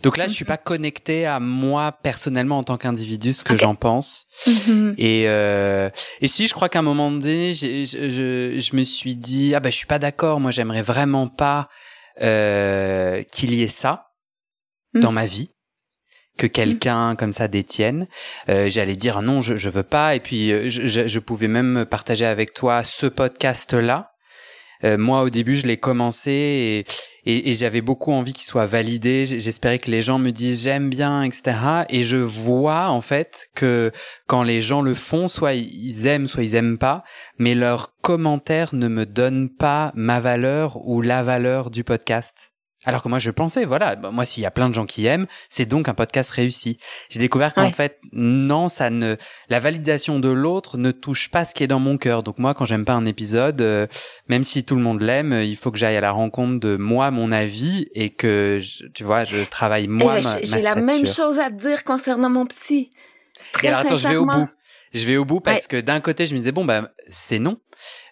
Speaker 1: Donc là, je suis mhm. pas connecté à moi personnellement en tant qu'individu, ce que j'en pense. Mhm. Et euh, et si je crois qu'à un moment donné, je, je, je, me suis dit ah ben je suis pas d'accord. Moi, j'aimerais vraiment pas euh, qu'il y ait ça. mmh. dans ma vie que quelqu'un comme ça détienne. Euh, J'allais dire non, je, je veux pas. Et puis euh, je, je, pouvais même partager avec toi ce podcast-là. Euh, moi, au début, je l'ai commencé et, j'avais beaucoup envie qu'il soit validé. J'espérais que les gens me disent j'aime bien, etc. Et je vois en fait que quand les gens le font, soit ils aiment, soit ils aiment pas, mais leurs commentaires ne me donnent pas ma valeur ou la valeur du podcast. Alors que moi je pensais, voilà, bah, moi s'il y a plein de gens qui aiment, c'est donc un podcast réussi. J'ai découvert qu'en fait, non, ça ne, la validation de l'autre ne touche pas ce qui est dans mon cœur. Donc moi, quand j'aime pas un épisode, euh, même si tout le monde l'aime, il faut que j'aille à la rencontre de moi, mon avis, et que, tu vois, je travaille moi. Eh ben,
Speaker 2: j'ai la même chose à dire concernant mon psy. Très
Speaker 1: et alors attends, je vais au bout je vais au bout parce que d'un côté je me disais bon bah c'est non.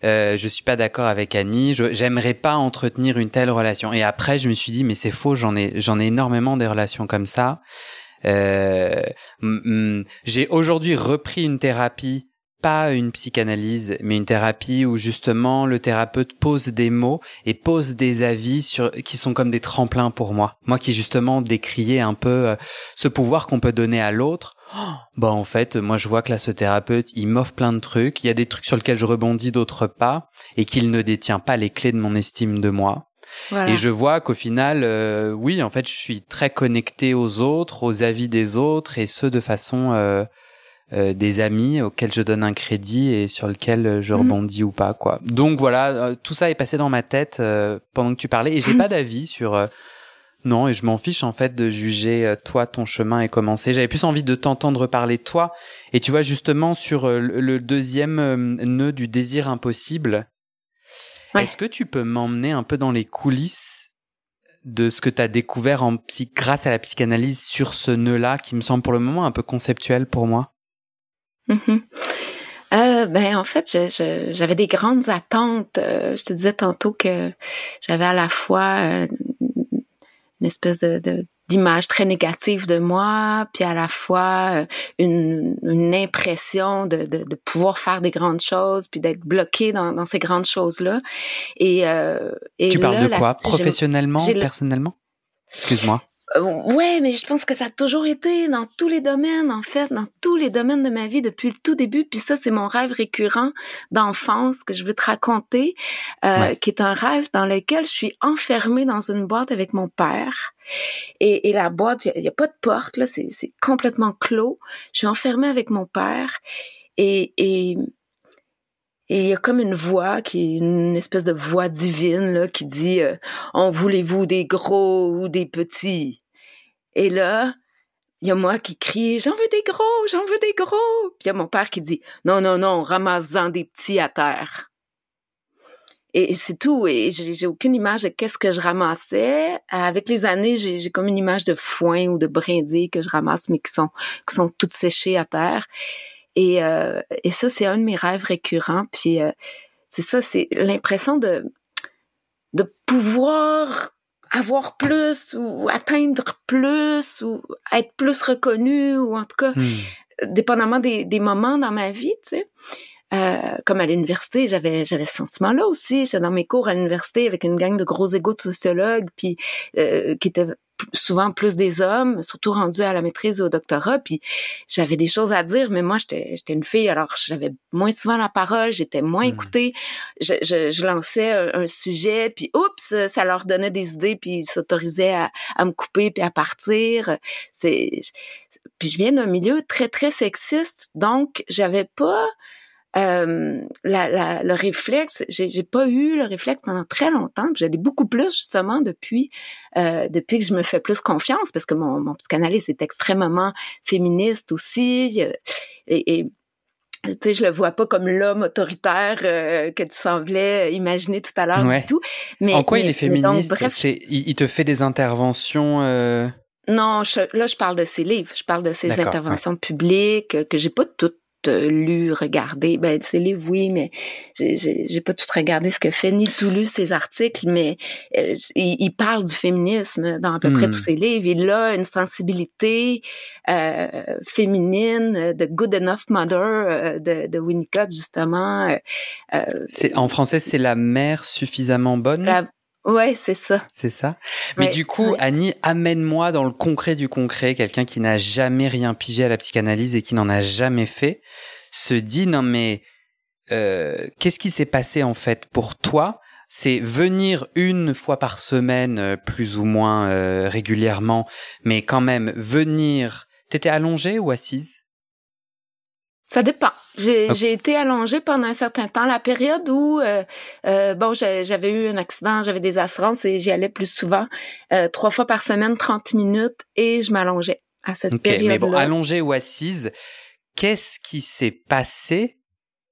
Speaker 1: Euh, je suis pas d'accord avec Annie. J'aimerais pas entretenir une telle relation. Et après je me suis dit mais c'est faux j'en ai j'en ai énormément des relations comme ça. Euh, j'ai aujourd'hui repris une thérapie pas une psychanalyse, mais une thérapie où justement le thérapeute pose des mots et pose des avis sur qui sont comme des tremplins pour moi. Moi qui justement décriais un peu euh, ce pouvoir qu'on peut donner à l'autre bah en fait, moi je vois que là ce thérapeute, il m'offre plein de trucs, il y a des trucs sur lesquels je rebondis, d'autres pas, et qu'il ne détient pas les clés de mon estime de moi. Et je vois qu'au final, euh, oui, en fait, je suis très connecté aux autres, aux avis des autres, et ce de façon euh, euh, des amis auxquels je donne un crédit et sur lequel je mhm. rebondis ou pas, quoi. Donc voilà, tout ça est passé dans ma tête pendant que tu parlais, et j'ai pas d'avis sur non, et je m'en fiche en fait de juger euh, toi ton chemin et commencer. J'avais plus envie de t'entendre parler toi. Et tu vois justement sur euh, le deuxième euh, nœud du désir impossible. Est-ce que tu peux m'emmener un peu dans les coulisses de ce que tu as découvert en psy grâce à la psychanalyse sur ce nœud-là qui me semble pour le moment un peu conceptuel pour moi?
Speaker 2: Mm-hmm. ben en fait, j'avais des grandes attentes. je te disais tantôt que j'avais à la fois une espèce de, d'image très négative de moi, puis à la fois euh, une, une impression de, de, de, pouvoir faire des grandes choses, puis d'être bloqué dans, dans ces grandes choses-là. Et, euh, et
Speaker 1: tu parles de quoi? Professionnellement, personnellement? Excuse-moi.
Speaker 2: Euh, ouais, mais je pense que ça a toujours été dans tous les domaines, en fait, dans tous les domaines de ma vie depuis le tout début. Puis ça, c'est mon rêve récurrent d'enfance que je veux te raconter, euh, qui est un rêve dans lequel je suis enfermée dans une boîte avec mon père. Et, et la boîte, il n'y a, pas de porte, là, c'est complètement clos. Je suis enfermée avec mon père. Et, et et il y a comme une voix qui est une espèce de voix divine là, qui dit euh, En voulez-vous des gros ou des petits Et là, il y a moi qui crie J'en veux des gros, j'en veux des gros. Puis il y a mon père qui dit Non, non, non, ramasse-en des petits à terre. Et c'est tout. Et j'ai aucune image de qu'est-ce que je ramassais. Avec les années, j'ai comme une image de foin ou de brindilles que je ramasse, mais qui sont, qui sont toutes séchées à terre. Et, euh, et ça, c'est un de mes rêves récurrents. Puis euh, c'est ça, c'est l'impression de, de pouvoir avoir plus ou atteindre plus ou être plus reconnu ou en tout cas, hmm. dépendamment des, des, moments dans ma vie, tu sais. Euh, comme à l'université, j'avais j'avais ce sentiment-là aussi. J'étais dans mes cours à l'université avec une gang de gros égaux de sociologues, puis euh, qui étaient souvent plus des hommes, surtout rendus à la maîtrise et au doctorat. Puis j'avais des choses à dire, mais moi, j'étais, j'étais une fille, alors j'avais moins souvent la parole, j'étais moins hmm. écoutée. Je, je, je, lançais un, sujet, puis oups, ça leur donnait des idées, puis ils s'autorisaient à, à, me couper puis à partir. C'est, puis je viens d'un milieu très, très sexiste, donc j'avais pas euh, la, la, le réflexe, j'ai pas eu le réflexe pendant très longtemps. J'ai beaucoup plus justement depuis euh, depuis que je me fais plus confiance parce que mon, mon psychanalyste est extrêmement féministe aussi et, et tu sais, je le vois pas comme l'homme autoritaire euh, que tu semblais imaginer tout à l'heure du tout.
Speaker 1: Mais en quoi il est féministe? il, te fait des interventions. Euh...
Speaker 2: Non, là je parle de ses livres, je parle de ses interventions publiques que j'ai pas toutes lu, regardé. Ben, c'est livres, oui, mais j'ai pas tout regardé ce que fait, ni tout lu ses articles, mais euh, il, parle du féminisme dans à peu près tous hmm. ses livres. Il a une sensibilité euh, féminine de Good Enough Mother euh, de, de, Winnicott, justement.
Speaker 1: c'est en français, c'est la mère suffisamment bonne?
Speaker 2: Ouais, c'est ça.
Speaker 1: C'est ça? Mais du coup, Annie, amène-moi dans le concret du concret, quelqu'un qui n'a jamais rien pigé à la psychanalyse et qui n'en a jamais fait, se dit non mais euh, qu'est-ce qui s'est passé en fait pour toi? C'est venir une fois par semaine, euh, plus ou moins euh, régulièrement, mais quand même venir. T'étais allongée ou assise?
Speaker 2: Ça dépend. J'ai été allongée pendant un certain temps. La période où, bon, j'avais eu un accident, j'avais des assurances et j'y allais plus souvent, trois fois par semaine, 30 minutes, et je m'allongeais à cette période-là.
Speaker 1: Mais bon, allongée ou assise, qu'est-ce qui s'est passé?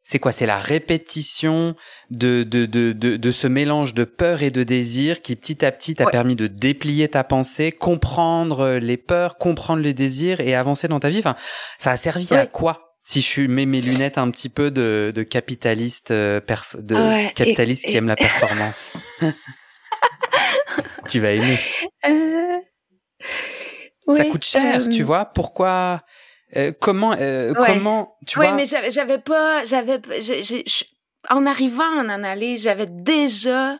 Speaker 1: C'est quoi? C'est la répétition de, de, de, de, ce mélange de peur et de désir qui petit à petit t'a permis de déplier ta pensée, comprendre les peurs, comprendre les désirs et avancer dans ta vie? Enfin, ça a servi à quoi? Si je mets mes lunettes un petit peu de, de capitaliste, euh, de capitaliste qui aime la performance. tu vas aimer. Euh... Ça coûte cher, tu euh, vois. Pourquoi comment, euh, comment, tu
Speaker 2: vois? Oui, mais j'avais pas, j'avais, en arrivant en analyse, j'avais déjà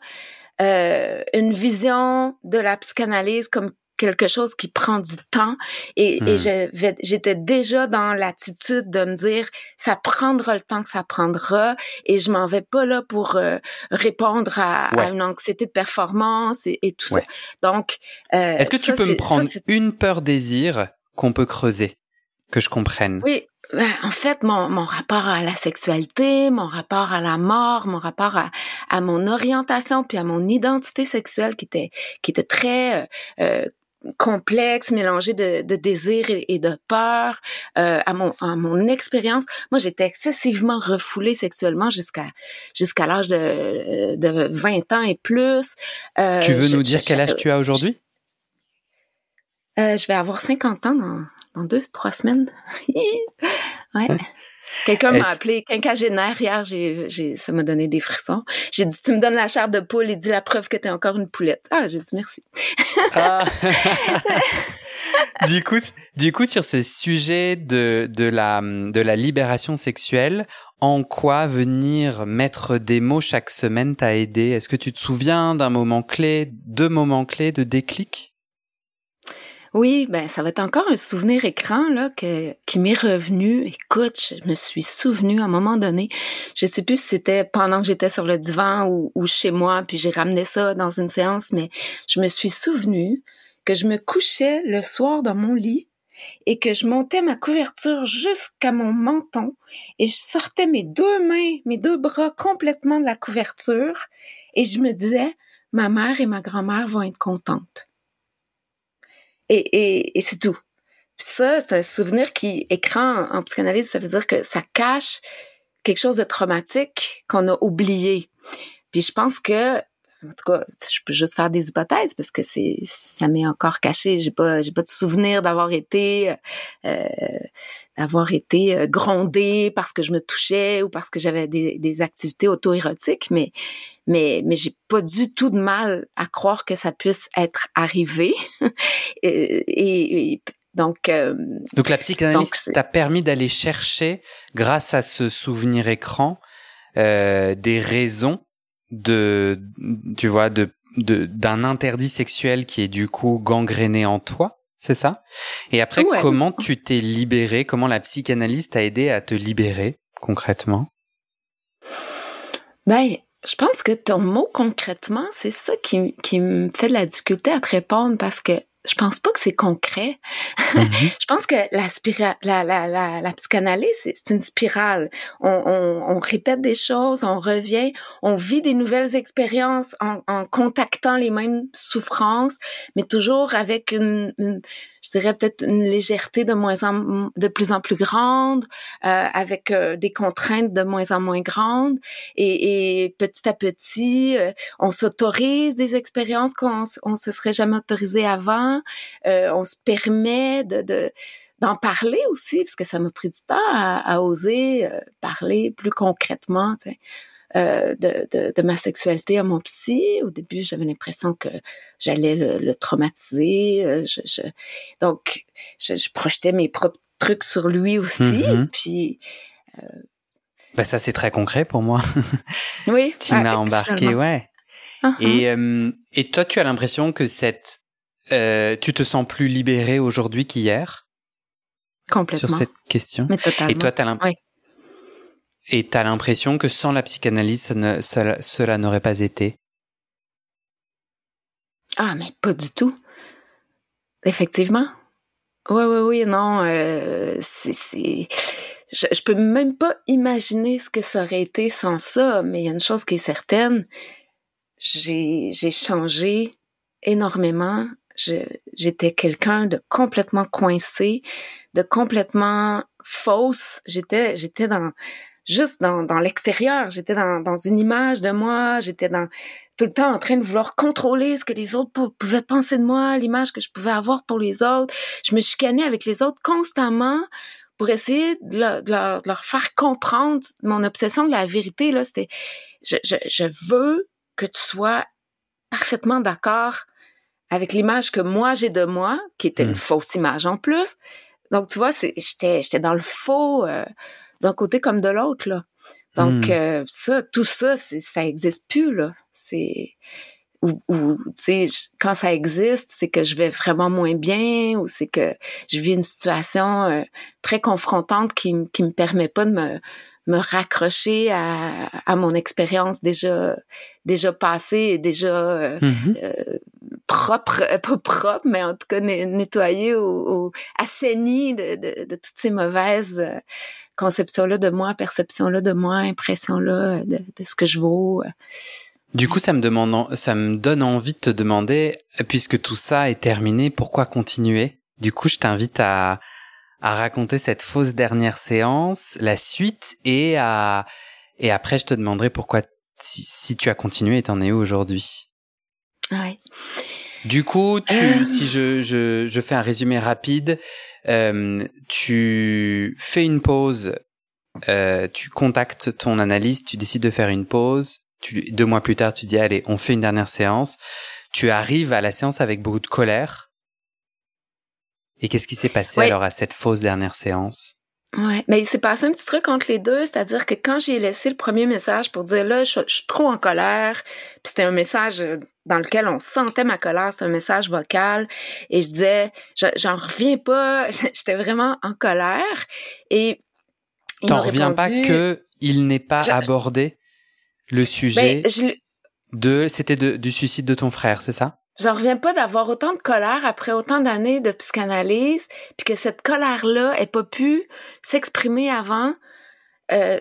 Speaker 2: une vision de la psychanalyse comme quelque chose qui prend du temps et, et hmm. j'étais déjà dans l'attitude de me dire ça prendra le temps que ça prendra et je m'en vais pas là pour répondre à, une anxiété de performance et, tout ça. Donc,
Speaker 1: est-ce que tu peux me prendre une peur désir qu'on peut creuser que je comprenne?
Speaker 2: Oui, ben, en fait, mon, mon, rapport à la sexualité, mon rapport à la mort, mon rapport à, à mon orientation, puis à mon identité sexuelle qui était, qui était très euh, euh complexe, mélangé de, de désir et, de peur, euh, à mon, à mon expérience. Moi, j'étais excessivement refoulée sexuellement jusqu'à jusqu'à l'âge de, de 20 ans et plus.
Speaker 1: Euh, tu veux nous dire quel âge tu as aujourd'hui?
Speaker 2: Euh, je vais avoir 50 ans dans, dans deux, trois semaines. ouais. Quelqu'un m'a appelé quinquagénaire hier, j'ai, j'ai, ça m'a donné des frissons. J'ai dit, tu me donnes la chair de poule et dis la preuve que tu es encore une poulette. Ah, j'ai dit merci. ah.
Speaker 1: du coup, du coup, sur ce sujet de, de la, de la libération sexuelle, en quoi venir mettre des mots chaque semaine t'a aidé? Est-ce que tu te souviens d'un moment clé, deux moments clés de déclic?
Speaker 2: Oui, ben ça va être encore un souvenir écran là que qui m'est revenu. Écoute, je me suis souvenu à un moment donné. Je sais plus si c'était pendant que j'étais sur le divan ou, ou chez moi, puis j'ai ramené ça dans une séance, mais je me suis souvenu que je me couchais le soir dans mon lit et que je montais ma couverture jusqu'à mon menton et je sortais mes deux mains, mes deux bras complètement de la couverture et je me disais, ma mère et ma grand-mère vont être contentes. Et, et, et c'est tout. Puis ça, c'est un souvenir qui, écran en psychanalyse, ça veut dire que ça cache quelque chose de traumatique qu'on a oublié. Puis je pense que, en tout cas, je peux juste faire des hypothèses parce que c'est, ça m'est encore caché. J'ai pas, j'ai pas de souvenir d'avoir été, euh, d'avoir été euh, grondée parce que je me touchais ou parce que j'avais des, des activités auto-érotiques, mais mais mais j'ai pas du tout de mal à croire que ça puisse être arrivé. et, et, donc euh,
Speaker 1: donc la psychanalyse t'a permis d'aller chercher grâce à ce souvenir écran euh, des raisons de tu vois de d'un interdit sexuel qui est du coup gangréné en toi c'est ça? Et après, comment tu t'es libéré Comment la psychanalyse t'a aidé à te libérer concrètement?
Speaker 2: Ben, je pense que ton mot concrètement, c'est ça qui, qui me fait de la difficulté à te répondre parce que je pense pas que c'est concret. Mhm. je pense que la, la, la, la, la psychanalyse, c'est une spirale. On, on, on, répète des choses, on revient, on vit des nouvelles expériences en, en contactant les mêmes souffrances, mais toujours avec une, une je dirais peut-être une légèreté de moins en de plus en plus grande, euh, avec euh, des contraintes de moins en moins grandes, et, et petit à petit, euh, on s'autorise des expériences qu'on on se serait jamais autorisé avant, euh, on se permet de, de d'en parler aussi, parce que ça m'a pris du temps à, à oser parler plus concrètement. Tu sais. Euh, de, de, de, ma sexualité à mon psy. Au début, j'avais l'impression que j'allais le, le, traumatiser. Euh, je, je, donc, je, je, projetais mes propres trucs sur lui aussi. Mm-hmm. Puis.
Speaker 1: Euh, ben ça, c'est très concret pour moi.
Speaker 2: Oui.
Speaker 1: tu m'as embarqué, ouais. Uh-huh. Et, euh, et toi, tu as l'impression que cette, tu te sens plus libérée aujourd'hui qu'hier?
Speaker 2: Complètement.
Speaker 1: Sur cette question?
Speaker 2: Mais totalement.
Speaker 1: Et toi, tu as oui. Et t'as l'impression que sans la psychanalyse, cela n'aurait pas été?
Speaker 2: Ah, mais pas du tout. Effectivement. Oui, oui, oui, non. Euh, je, je peux même pas imaginer ce que ça aurait été sans ça, mais il y a une chose qui est certaine. J'ai, j'ai changé énormément. j'étais quelqu'un de complètement coincé, de complètement fausse. J'étais, j'étais dans, juste dans, dans l'extérieur. J'étais dans, dans une image de moi. J'étais dans tout le temps en train de vouloir contrôler ce que les autres pouvaient penser de moi, l'image que je pouvais avoir pour les autres. Je me chicanais avec les autres constamment pour essayer de, leur, faire comprendre mon obsession de la vérité. Là, c'était, je, je, je veux que tu sois parfaitement d'accord avec l'image que moi j'ai de moi, qui était une mmh. fausse image en plus. Donc, tu vois, j'étais, j'étais dans le faux. Euh, d'un côté comme de l'autre, là. Donc, hmm. euh, ça, tout ça, ça existe plus, là. C'est. Ou, tu sais, quand ça existe, c'est que je vais vraiment moins bien ou c'est que je vis une situation euh, très confrontante qui, qui me permet pas de me, me raccrocher à, à mon expérience déjà déjà passée et déjà euh, mm-hmm. propre pas propre mais en tout cas nettoyée ou, ou assainie de, de, de, toutes ces mauvaises conception-là de moi, perception-là de moi, impression-là de, de, ce que je vaux.
Speaker 1: Du coup, ça me demande, ça me donne envie de te demander, puisque tout ça est terminé, pourquoi continuer? Du coup, je t'invite à, à raconter cette fausse dernière séance, la suite, et à et après, je te demanderai pourquoi si, si tu as continué et t'en es où aujourd'hui.
Speaker 2: Ouais.
Speaker 1: Du coup, tu, euh. si je, je, je fais un résumé rapide, euh, tu fais une pause, euh, tu contactes ton analyste, tu décides de faire une pause. Tu, deux mois plus tard, tu dis allez, on fait une dernière séance. Tu arrives à la séance avec beaucoup de colère. Et qu'est-ce qui s'est passé alors à cette fausse dernière séance?
Speaker 2: Ouais, mais il s'est passé un petit truc entre les deux, c'est-à-dire que quand j'ai laissé le premier message pour dire là, je, suis trop en colère, puis c'était un message euh, dans lequel on sentait ma colère, c'était un message vocal, et je disais, j'en reviens pas, j'étais vraiment en colère, et
Speaker 1: T'en reviens pas que il n'est pas abordé le ben, sujet de, c'était du suicide de ton frère, c'est ça?
Speaker 2: J'en reviens pas d'avoir autant de colère après autant d'années de psychanalyse, puis que cette colère-là ait pas pu s'exprimer avant. Euh,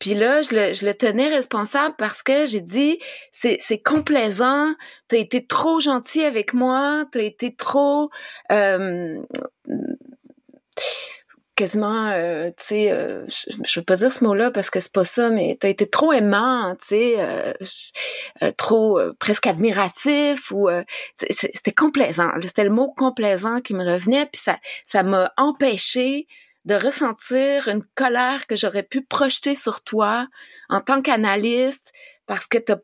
Speaker 2: puis là je le, je le tenais responsable parce que j'ai dit c'est c'est complaisant t'as été trop gentil avec moi t'as été trop euh, quasiment, euh, tu sais, euh, je, veux pas dire ce mot-là parce que c'est pas ça, mais t'as été trop aimant, tu sais, euh, trop presque admiratif ou c'était complaisant. C'était le mot complaisant qui me revenait, puis ça, ça m'a empêché de ressentir une colère que j'aurais pu projeter sur toi en tant qu'analyste parce que t'as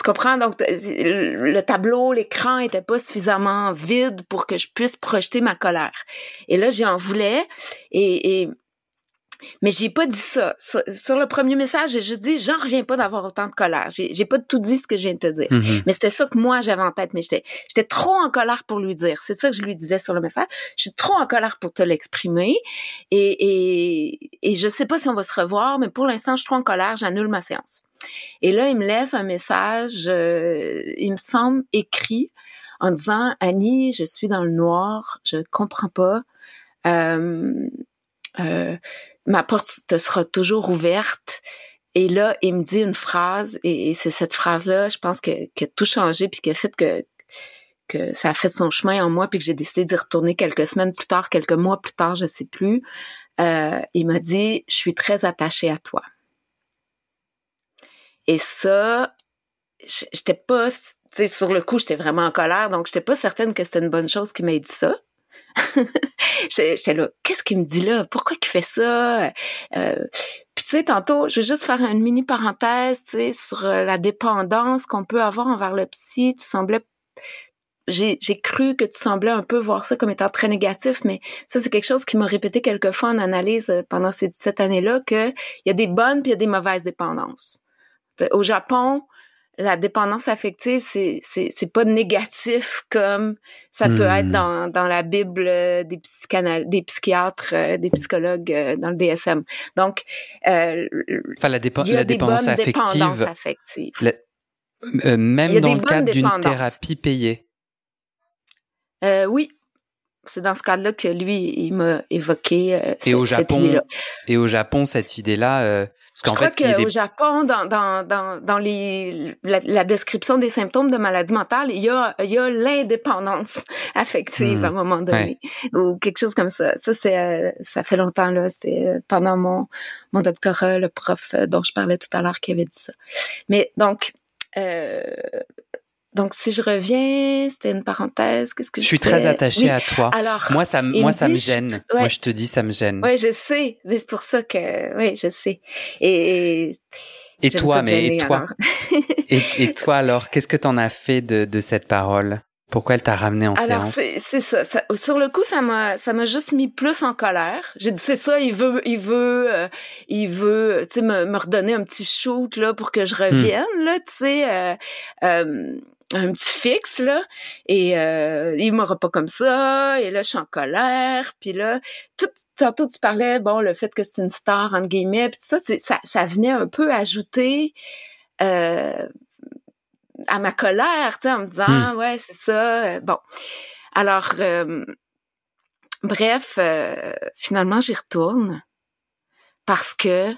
Speaker 2: tu comprends? Donc, le tableau, l'écran était pas suffisamment vide pour que je puisse projeter ma colère. Et là, j'en voulais. Et, et mais j'ai pas dit ça. Sur, le premier message, j'ai juste dit, j'en reviens pas d'avoir autant de colère. J'ai pas tout dit ce que je viens de te dire. Mm-hmm. Mais c'était ça que moi, j'avais en tête. Mais j'étais trop en colère pour lui dire. C'est ça que je lui disais sur le message. Je suis trop en colère pour te l'exprimer. Et, et, et je sais pas si on va se revoir, mais pour l'instant, je suis trop en colère. J'annule ma séance. Et là, il me laisse un message, euh, il me semble écrit, en disant Annie, je suis dans le noir, je comprends pas. Euh, euh, ma porte te sera toujours ouverte. Et là, il me dit une phrase, et, c'est cette phrase-là, je pense, que, qui a tout changé, puis qui a fait que, que ça a fait son chemin en moi, puis que j'ai décidé d'y retourner quelques semaines plus tard, quelques mois plus tard, je sais plus. il m'a dit, je suis très attachée à toi. Et ça, j'étais pas, tu sais, sur le coup, j'étais vraiment en colère, donc j'étais pas certaine que c'était une bonne chose qu'il m'ait dit ça. j'étais là, qu'est-ce qu'il me dit là? Pourquoi il fait ça? Euh, puis tu sais, tantôt, je vais juste faire une mini parenthèse, tu sais, sur euh, la dépendance qu'on peut avoir envers le psy. Tu semblais j'ai cru que tu semblais un peu voir ça comme étant très négatif, mais ça, c'est quelque chose qui m'a répété quelques fois en analyse euh, pendant ces 17 années-là, qu'il y a des bonnes puis il y a des mauvaises dépendances. Au Japon, la dépendance affective, c'est c'est pas négatif comme ça peut être hmm. dans, dans la Bible des psychanal des psychiatres, des psychologues dans le DSM. Donc,
Speaker 1: euh, enfin la, la dépendance affective,
Speaker 2: affective.
Speaker 1: même dans le cadre d'une thérapie payée.
Speaker 2: oui, c'est dans ce cadre-là que lui, il m'a évoqué euh, et au
Speaker 1: Japon,
Speaker 2: cette idée-là.
Speaker 1: Et au Japon, cette idée-là, euh,
Speaker 2: je crois qu'au Japon, dans, dans, dans, dans les, la, description des symptômes de maladie mentale, il y a, il y a l'indépendance affective à un hmm. moment donné, ou quelque chose comme ça. Ça, c'est, euh, ça fait longtemps, là. C'était euh, pendant mon, mon doctorat, le prof dont je parlais tout à l'heure qui avait dit ça. Mais donc, euh, donc, si je reviens, c'était une parenthèse. Qu'est-ce que je,
Speaker 1: je suis très attachée à toi. Alors, moi, ça, moi, ça me gêne. Moi, je te dis, ça me gêne.
Speaker 2: Oui, je sais. Mais c'est pour ça que, oui, je sais. Et,
Speaker 1: et, toi, mais et toi, et, et, toi alors, qu'est-ce que t'en as fait de, de cette parole? Pourquoi elle t'a ramené en
Speaker 2: Alors,
Speaker 1: séance?
Speaker 2: c'est ça, ça, Sur le coup, ça m'a, ça m'a juste mis plus en colère. J'ai dit c'est ça, il veut, il veut, euh, il veut, tu sais, me, me, redonner un petit shoot là pour que je hmm. revienne là, tu sais. Euh, euh, un petit fixe là. Et euh, il m'aura pas comme ça. Et là je suis en colère. Puis là tout tantôt tu parlais bon le fait que c'est une star entre guillemets puis tout ça ça ça venait un peu ajouter euh, à ma colère tu sais en me disant hmm. ouais c'est ça euh, bon. Alors euh, bref euh, finalement j'y retourne parce que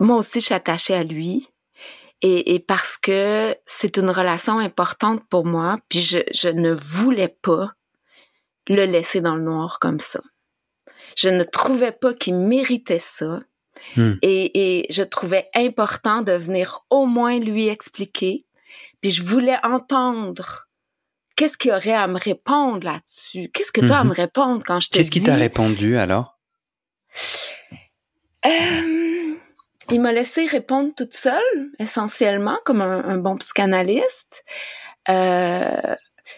Speaker 2: moi aussi je suis attachée à lui et, et parce que c'est une relation importante pour moi, puis je, je ne voulais pas le laisser dans le noir comme ça. Je ne trouvais pas qu'il méritait ça. Hmm. Et, et, je trouvais important de venir au moins lui expliquer. Puis je voulais entendre qu'est-ce qu'il aurait à me répondre là-dessus. Qu'est-ce que tu as à mhm. me répondre quand je te dis...
Speaker 1: Qu'est-ce qu'il t'a répondu alors?
Speaker 2: Euh, il m'a laissé répondre toute seule, essentiellement, comme un, bon psychanalyste. Euh,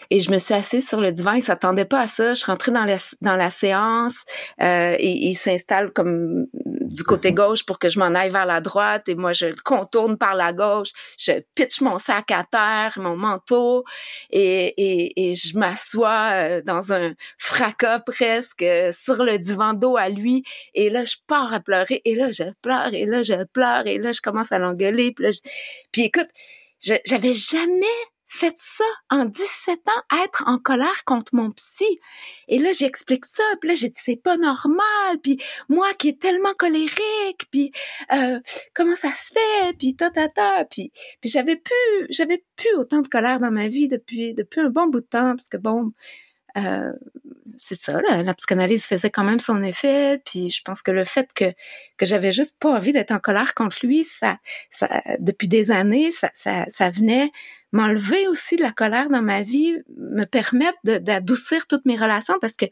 Speaker 2: et je me suis assise sur le divan. Il s'attendait pas à ça. Je rentrée dans la, dans la séance euh, et il s'installe comme du côté gauche pour que je m'en aille vers la droite et moi je le contourne par la gauche. Je pitch mon sac à terre, mon manteau et, et, et je m'assois euh, dans un fracas presque sur le divan d'eau à lui et là je pars à pleurer et là je pleure et là je pleure et là je commence à l'engueuler puis, puis écoute j'avais jamais fait ça en 17 ans, être en colère contre mon psy. Et là, j'explique ça, puis là, j'ai dit, c'est pas normal, puis moi qui est tellement colérique, puis euh, comment ça se fait, puis ta, ta, ta, puis, j'avais plus, j'avais plus autant de colère dans ma vie depuis, depuis un bon bout de temps, parce que bon, euh, c'est ça, la psychanalyse faisait quand même son effet. Puis je pense que le fait que, que j'avais juste pas envie d'être en colère contre lui, ça, ça depuis des années, ça, ça, ça venait m'enlever aussi de la colère dans ma vie, me permettre d'adoucir toutes mes relations parce que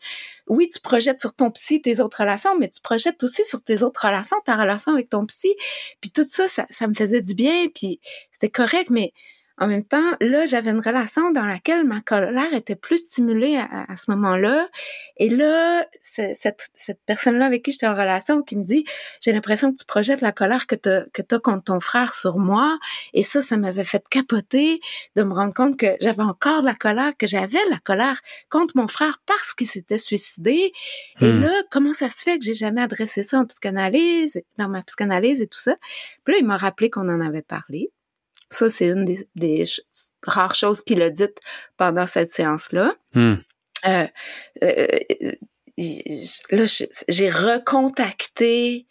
Speaker 2: oui, tu projettes sur ton psy tes autres relations, mais tu projettes aussi sur tes autres relations, ta relation avec ton psy. Puis tout ça, ça, ça me faisait du bien, puis c'était correct, mais en même temps, là, j'avais une relation dans laquelle ma colère était plus stimulée à, ce moment-là. Et là, cette, cette personne-là avec qui j'étais en relation qui me dit, j'ai l'impression que tu projettes la colère que tu que as contre ton frère sur moi. Et ça, ça m'avait fait capoter de me rendre compte que j'avais encore de la colère, que j'avais la colère contre mon frère parce qu'il s'était suicidé. Et hmm. là, comment ça se fait que j'ai jamais adressé ça en psychanalyse, dans ma psychanalyse et tout ça? Puis là, il m'a rappelé qu'on en avait parlé. Ça, c'est une des, rares choses qu'il a dites pendant cette séance-là. Hmm. Euh, euh, là, j'ai recontacté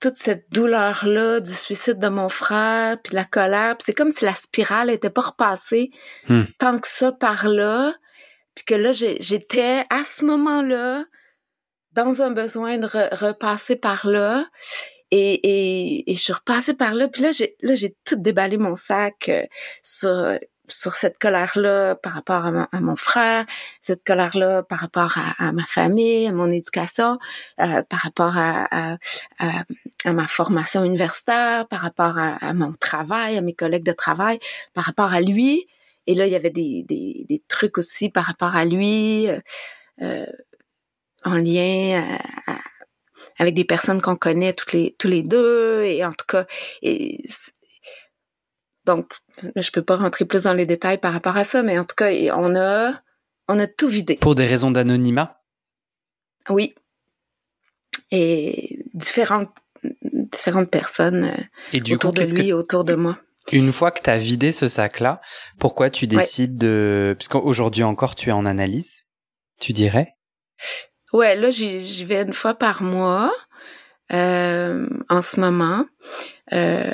Speaker 2: toute cette douleur-là du suicide de mon frère, puis la colère. c'est comme si la spirale était pas repassée hmm. tant que ça par là. Puis que là, j'étais à ce moment-là dans un besoin de repasser par là. Et, et, et, je suis repassée par là. Puis là, j'ai, là, j'ai tout déballé mon sac euh, sur, sur cette colère-là par rapport à, mon frère, cette colère-là par rapport à, ma famille, à mon éducation, euh, par rapport à, à, ma formation universitaire, par rapport à, mon travail, à mes collègues de travail, par rapport à lui. Et là, il y avait des, des, des trucs aussi par rapport à lui, euh, euh en lien à avec des personnes qu'on connaît toutes les, tous les deux. Et en tout cas, et, donc, je peux pas rentrer plus dans les détails par rapport à ça, mais en tout cas, on a, on a tout vidé.
Speaker 1: Pour des raisons d'anonymat?
Speaker 2: Oui. Et différentes, différentes personnes euh, et du autour de lui, autour de moi.
Speaker 1: Une fois que tu as vidé ce sac-là, pourquoi tu décides de... Puisqu'aujourd'hui encore, tu es en analyse, tu dirais?
Speaker 2: Ouais, là, j'y vais une fois par mois euh, en ce moment. Euh,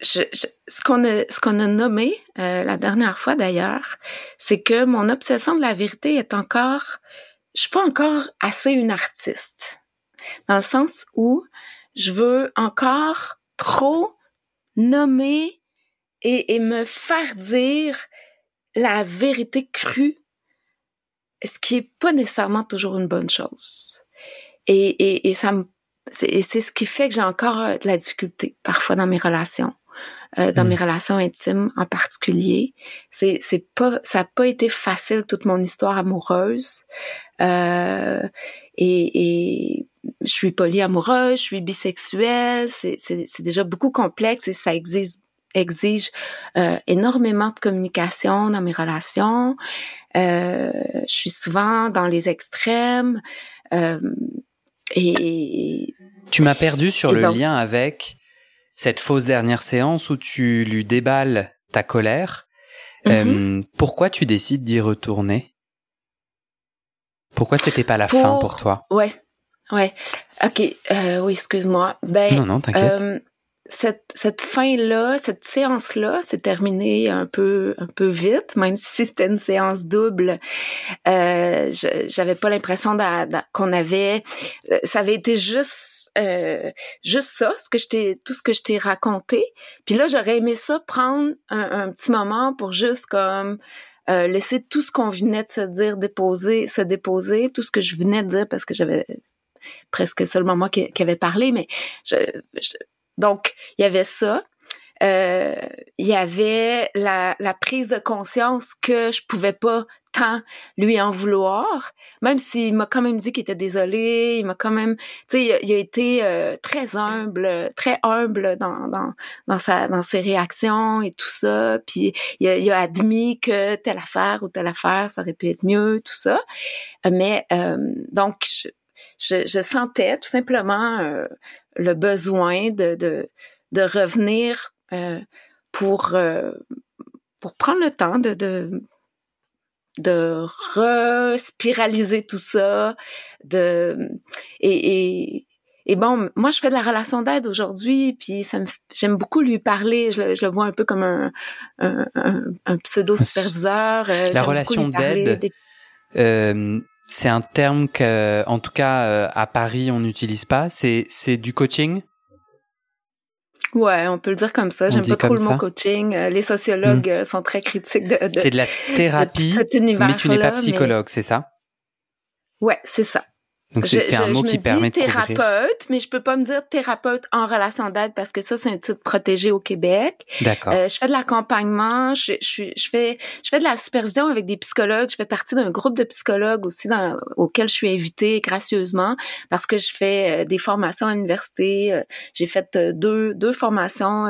Speaker 2: ce qu'on a, nommé euh, la dernière fois d'ailleurs, c'est que mon obsession de la vérité est encore, je suis pas encore assez une artiste, dans le sens où je veux encore trop nommer et me faire dire la vérité crue, ce qui est pas nécessairement toujours une bonne chose. Et, et, et ça me, c'est ce qui fait que j'ai encore euh, de la difficulté parfois dans mes relations. Euh, dans mmh. mes relations intimes en particulier. C'est c'est pas ça a pas été facile toute mon histoire amoureuse. Euh, et, et je suis polyamoureuse, je suis bisexuelle, c'est c'est déjà beaucoup complexe et ça exige exige euh, énormément de communication dans mes relations. Euh, je suis souvent dans les extrêmes. Euh, et
Speaker 1: tu m'as perdu sur le lien avec cette fausse dernière séance où tu lui déballes ta colère, mm-hmm. pourquoi tu décides d'y retourner? Pourquoi c'était pas la fin pour toi?
Speaker 2: Ouais, ouais. Ok, oui, excuse-moi. Ben,
Speaker 1: non, non, t'inquiète. Euh,
Speaker 2: cette, cette fin-là, cette séance-là s'est terminée un peu, un peu vite, même si c'était une séance double. Euh, J'avais pas l'impression qu'on avait, ça avait été juste, euh, juste ça, ce que je tout ce que je t'ai raconté. Puis là, j'aurais aimé ça prendre un, un, petit moment pour juste comme euh, laisser tout ce qu'on venait de se dire déposer, se déposer, tout ce que je venais de dire parce que j'avais presque seulement moi qui, qui avait parlé, mais je, je donc, il y avait ça. Euh, il y avait la, prise de conscience que je pouvais pas tant lui en vouloir, même s'il m'a quand même dit qu'il était désolé, il m'a quand même, tu sais, il, a été euh, très humble, très humble dans, dans, dans, sa, dans ses réactions et tout ça, puis il a, admis que telle affaire ou telle affaire, ça aurait pu être mieux, tout ça, mais euh, donc, je, je, je, sentais tout simplement le besoin de, de, de revenir euh, pour, euh, pour prendre le temps de, de, de respiraliser tout ça. De, et, et, et bon, moi, je fais de la relation d'aide aujourd'hui, puis ça me, j'aime beaucoup lui parler. Je, je, le vois un peu comme un, un, un, pseudo superviseur.
Speaker 1: Euh, la relation d'aide. Euh, c'est un terme que, en tout cas, euh, à Paris, on n'utilise pas. C'est, c'est du coaching?
Speaker 2: Ouais, on peut le dire comme ça. J'aime pas trop le mot coaching. Euh, les sociologues hmm. euh, sont très critiques de.
Speaker 1: c'est de la thérapie, mais tu n'es pas psychologue, c'est ça?
Speaker 2: Ouais, c'est ça.
Speaker 1: Donc c'est un mot qui permet de
Speaker 2: thérapeute, mais je peux pas me dire thérapeute en relation d'aide parce que ça c'est un titre protégé au Québec.
Speaker 1: D'accord.
Speaker 2: Euh, je fais de l'accompagnement, je, je, je fais je fais de la supervision avec des psychologues, je fais partie d'un groupe de psychologues aussi dans, auquel je suis invitée gracieusement parce que je fais euh, des formations à l'université. Euh, j'ai fait deux deux formations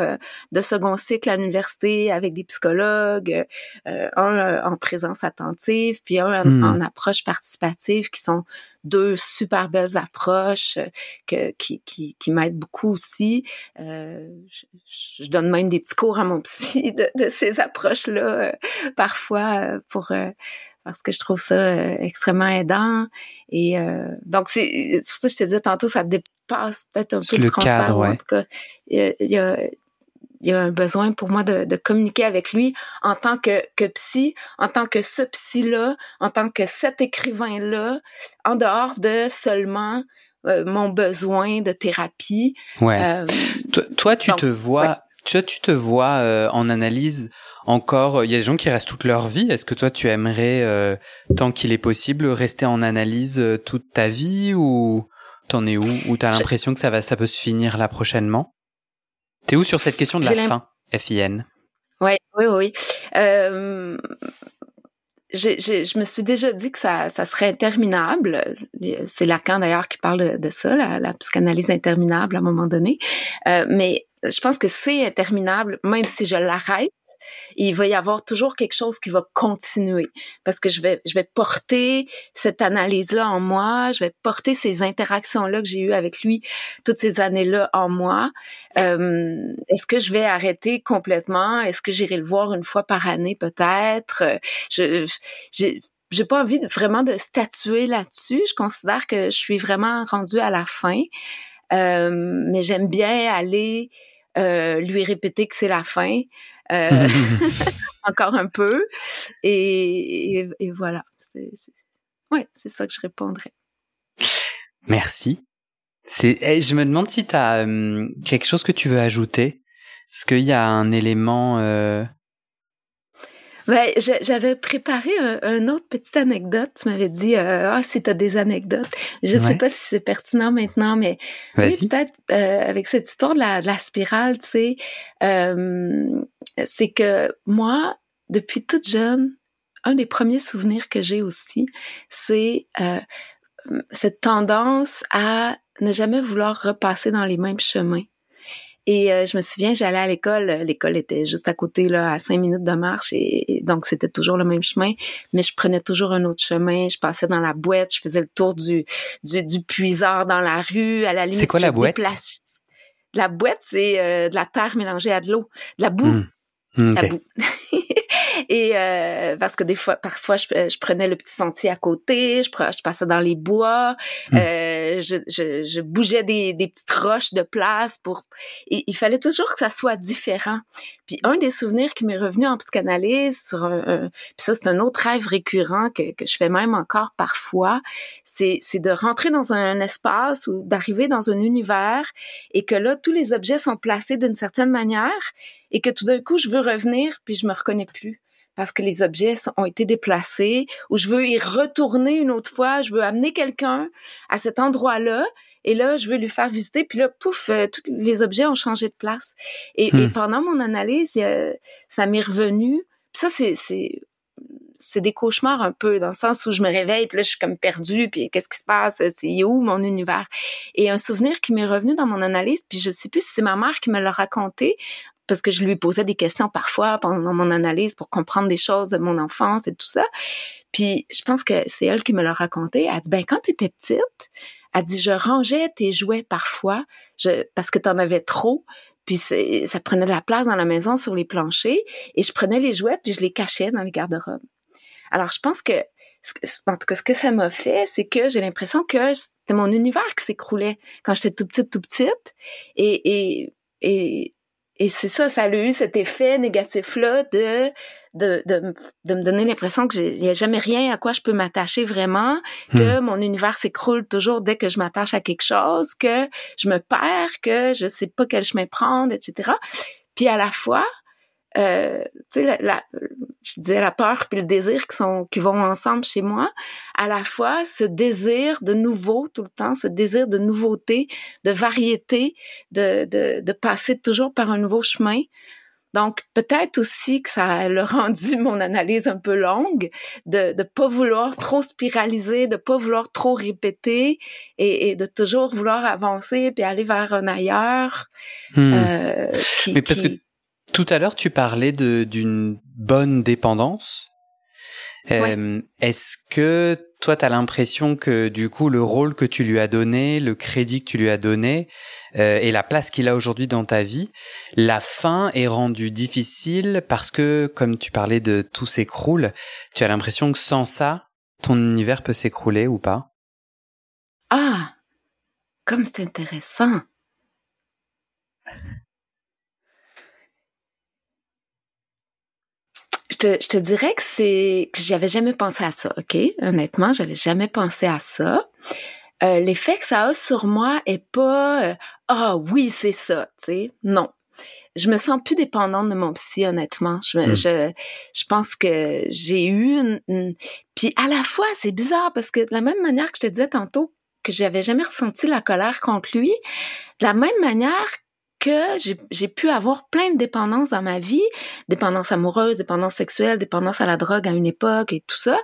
Speaker 2: de second cycle à l'université avec des psychologues, un en présence attentive puis un en, hmm. en approche participative qui sont deux super belles approches euh, que, qui, qui, qui m'aident beaucoup aussi. Euh, je, je, donne même des petits cours à mon psy de, de ces approches-là euh, parfois euh, pour parce que je trouve ça extrêmement aidant. Et donc, c'est pour ça que je te disais tantôt, ça dépasse peut-être un peu le, transfert. Cadre, En tout cas, il y a, il y a un besoin pour moi de, de, communiquer avec lui en tant que, que psy, en tant que ce psy-là, en tant que cet écrivain-là, en dehors de seulement euh, mon besoin de thérapie.
Speaker 1: Ouais. Euh, toi, tu te vois, tu, tu te vois euh, en analyse encore. Il y a des gens qui restent toute leur vie. Est-ce que toi, tu aimerais, tant qu'il est possible, rester en analyse toute ta vie ou t'en es où? Ou t'as l'impression que ça va, ça peut se finir là prochainement? T'es où sur cette question de la fin, FIN
Speaker 2: Ouais, oui, oui. Euh, je, me suis déjà dit que ça, ça serait interminable. C'est Lacan d'ailleurs qui parle de ça, la, psychanalyse interminable à un moment donné. Euh, mais je pense que c'est interminable, même si je l'arrête il va y avoir toujours quelque chose qui va continuer parce que je vais, je vais porter cette analyse-là en moi, je vais porter ces interactions-là que j'ai eues avec lui toutes ces années-là en moi. Euh, est-ce que je vais arrêter complètement? Est-ce que j'irai le voir une fois par année peut-être? Je, j'ai, pas envie vraiment de statuer là-dessus. Je considère que je suis vraiment rendue à la fin. Euh, mais j'aime bien aller euh, lui répéter que c'est la fin. Euh, encore un peu. Et, voilà. C'est, ouais, c'est ça que je répondrais.
Speaker 1: Merci. C'est, eh, je me demande si tu as hum, quelque chose que tu veux ajouter. Est-ce qu'il y a un élément euh,
Speaker 2: ben, j'avais préparé un, autre petite anecdote. Tu m'avais dit, euh, ah, si tu as des anecdotes. Je ne sais pas si c'est pertinent maintenant, mais peut-être euh, avec cette histoire de la, de la spirale, tu sais, euh, c'est que moi, depuis toute jeune, un des premiers souvenirs que j'ai aussi, c'est cette tendance à ne jamais vouloir repasser dans les mêmes chemins. Et euh, je me souviens, j'allais à l'école. L'école était juste à côté, là, à cinq minutes de marche. Et, donc, c'était toujours le même chemin. Mais je prenais toujours un autre chemin. Je passais dans la boîte. Je faisais le tour du, du, du puiseur dans la rue. À la limite,
Speaker 1: c'est quoi la boîte?
Speaker 2: La boîte, c'est euh, de la terre mélangée à de l'eau. De la boue. Mmh. La boue. Et euh, parce que des fois, parfois, je, je, prenais le petit sentier à côté, je, je passais dans les bois, hmm. euh, je, bougeais des, petites roches de place pour. il fallait toujours que ça soit différent. Puis un des souvenirs qui m'est revenu en psychanalyse sur un, puis ça c'est un autre rêve récurrent que, je fais même encore parfois, c'est de rentrer dans un espace ou d'arriver dans un univers et que là tous les objets sont placés d'une certaine manière et que tout d'un coup je veux revenir puis je me reconnais plus parce que les objets ont été déplacés, ou je veux y retourner une autre fois, je veux amener quelqu'un à cet endroit-là, et là, je veux lui faire visiter, puis là, pouf, euh, tous les objets ont changé de place. Et, hmm. pendant mon analyse, ça m'est revenu. Puis ça, c'est c'est des cauchemars un peu, dans le sens où je me réveille, puis là, je suis comme perdue, puis qu'est-ce qui se passe? C'est où mon univers? Et un souvenir qui m'est revenu dans mon analyse, puis je sais plus si c'est ma mère qui me l'a raconté, parce que je lui posais des questions parfois pendant mon analyse pour comprendre des choses de mon enfance et tout ça. Puis je pense que c'est elle qui me l'a raconté. Elle dit, ben quand tu étais petite, elle dit, je rangeais tes jouets parfois parce que tu en avais trop. Puis ça prenait de la place dans la maison sur les planchers. Et je prenais les jouets puis je les cachais dans les garde-robes. Alors je pense que en tout cas, ce que ça m'a fait, c'est que j'ai l'impression que c'était mon univers qui s'écroulait quand j'étais tout petite, tout petite. Et, et, et et c'est ça, ça a eu cet effet négatif-là de, de, de, de, me donner l'impression que il n'y a jamais rien à quoi je peux m'attacher vraiment, que hmm. mon univers s'écroule toujours dès que je m'attache à quelque chose, que je me perds, que je sais pas quel chemin prendre, etc. Puis à la fois, euh, tu sais, la, je disais la peur puis le désir qui sont qui vont ensemble chez moi, à la fois ce désir de nouveau tout le temps, ce désir de nouveauté, de variété, de, de, de passer toujours par un nouveau chemin. Donc peut-être aussi que ça a rendu mon analyse un peu longue, de ne pas vouloir trop spiraliser, de pas vouloir trop répéter et, et de toujours vouloir avancer puis aller vers un ailleurs.
Speaker 1: Hmm. Euh, qui, Mais parce que tout à l'heure, tu parlais d'une bonne dépendance. Euh, Est-ce que toi, tu as l'impression que du coup, le rôle que tu lui as donné, le crédit que tu lui as donné euh, et la place qu'il a aujourd'hui dans ta vie, la fin est rendue difficile parce que, comme tu parlais de tout s'écroule, tu as l'impression que sans ça, ton univers peut s'écrouler ou pas?
Speaker 2: Ah, comme c'est intéressant. Je te dirais que c'est que j'avais jamais pensé à ça, ok? Honnêtement, j'avais jamais pensé à ça. Euh, l'effet que ça a sur moi est pas euh, ah oui c'est ça, tu sais, non. Je me sens plus dépendante de mon psy, honnêtement. Je, hmm. je, je pense que j'ai eu une, Puis à la fois, c'est bizarre parce que de la même manière que je te disais tantôt que j'avais jamais ressenti la colère contre lui, de la même manière que j'ai pu avoir plein de dépendances dans ma vie, dépendance amoureuse, dépendance sexuelle, dépendance à la drogue à une époque et tout ça,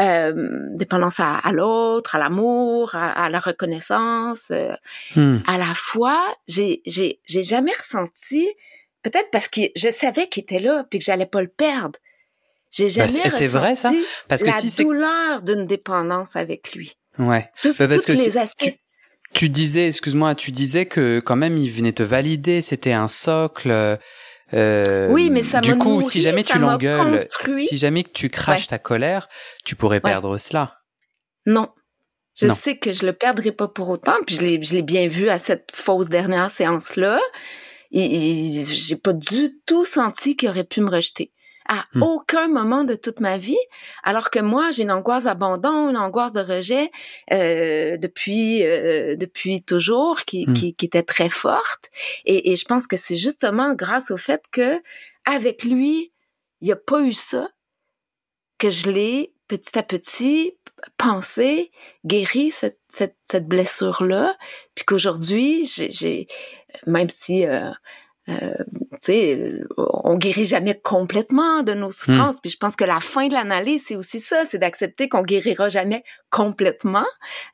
Speaker 2: euh, dépendance à, l'autre, à l'amour, à, la reconnaissance. Euh, hmm. À la fois, j'ai jamais ressenti, peut-être parce que je savais qu'il était là puis que j'allais pas le perdre. J'ai bah, jamais ressenti vrai, ça? Parce que la douleur d'une dépendance avec lui.
Speaker 1: Ouais. Bah, parce que les aspects. Tu disais, excuse-moi, tu disais que quand même il venait te valider, c'était un socle.
Speaker 2: Euh, oui, mais ça
Speaker 1: Du coup, si jamais tu l'engueules, si jamais tu craches ta colère, tu pourrais perdre cela.
Speaker 2: Non. Je sais que je le perdrai pas pour autant, puis je l'ai bien vu à cette fausse dernière séance-là. J'ai pas du tout senti qu'il aurait pu me rejeter à hmm. aucun moment de toute ma vie, alors que moi, j'ai une angoisse d'abandon, une angoisse de rejet euh, depuis euh, depuis toujours qui, hmm. qui, qui, était très forte. Et, et je pense que c'est justement grâce au fait que avec lui, il n'y a pas eu ça, que je l'ai petit à petit pensé, guéri cette, cette, cette blessure-là, puis qu'aujourd'hui, j'ai, même si euh, euh, tu sais, on guérit jamais complètement de nos hmm. souffrances. Puis je pense que la fin de l'analyse, c'est aussi ça, c'est d'accepter qu'on guérira jamais complètement,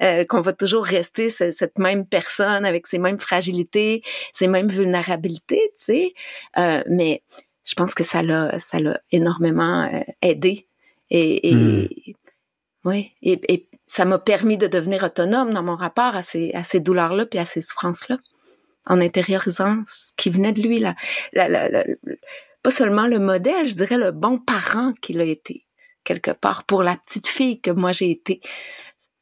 Speaker 2: euh, qu'on va toujours rester cette même personne avec ses mêmes fragilités, ses mêmes vulnérabilités, tu sais. Euh, mais je pense que ça l'a, ça l'a énormément euh, aidé. Et, et hmm. oui, et, et, ça m'a permis de devenir autonome dans mon rapport à ces, à ces douleurs-là puis à ces souffrances-là en intériorisant ce qui venait de lui, là. pas seulement le modèle, je dirais le bon parent qu'il a été, quelque part, pour la petite fille que moi j'ai été.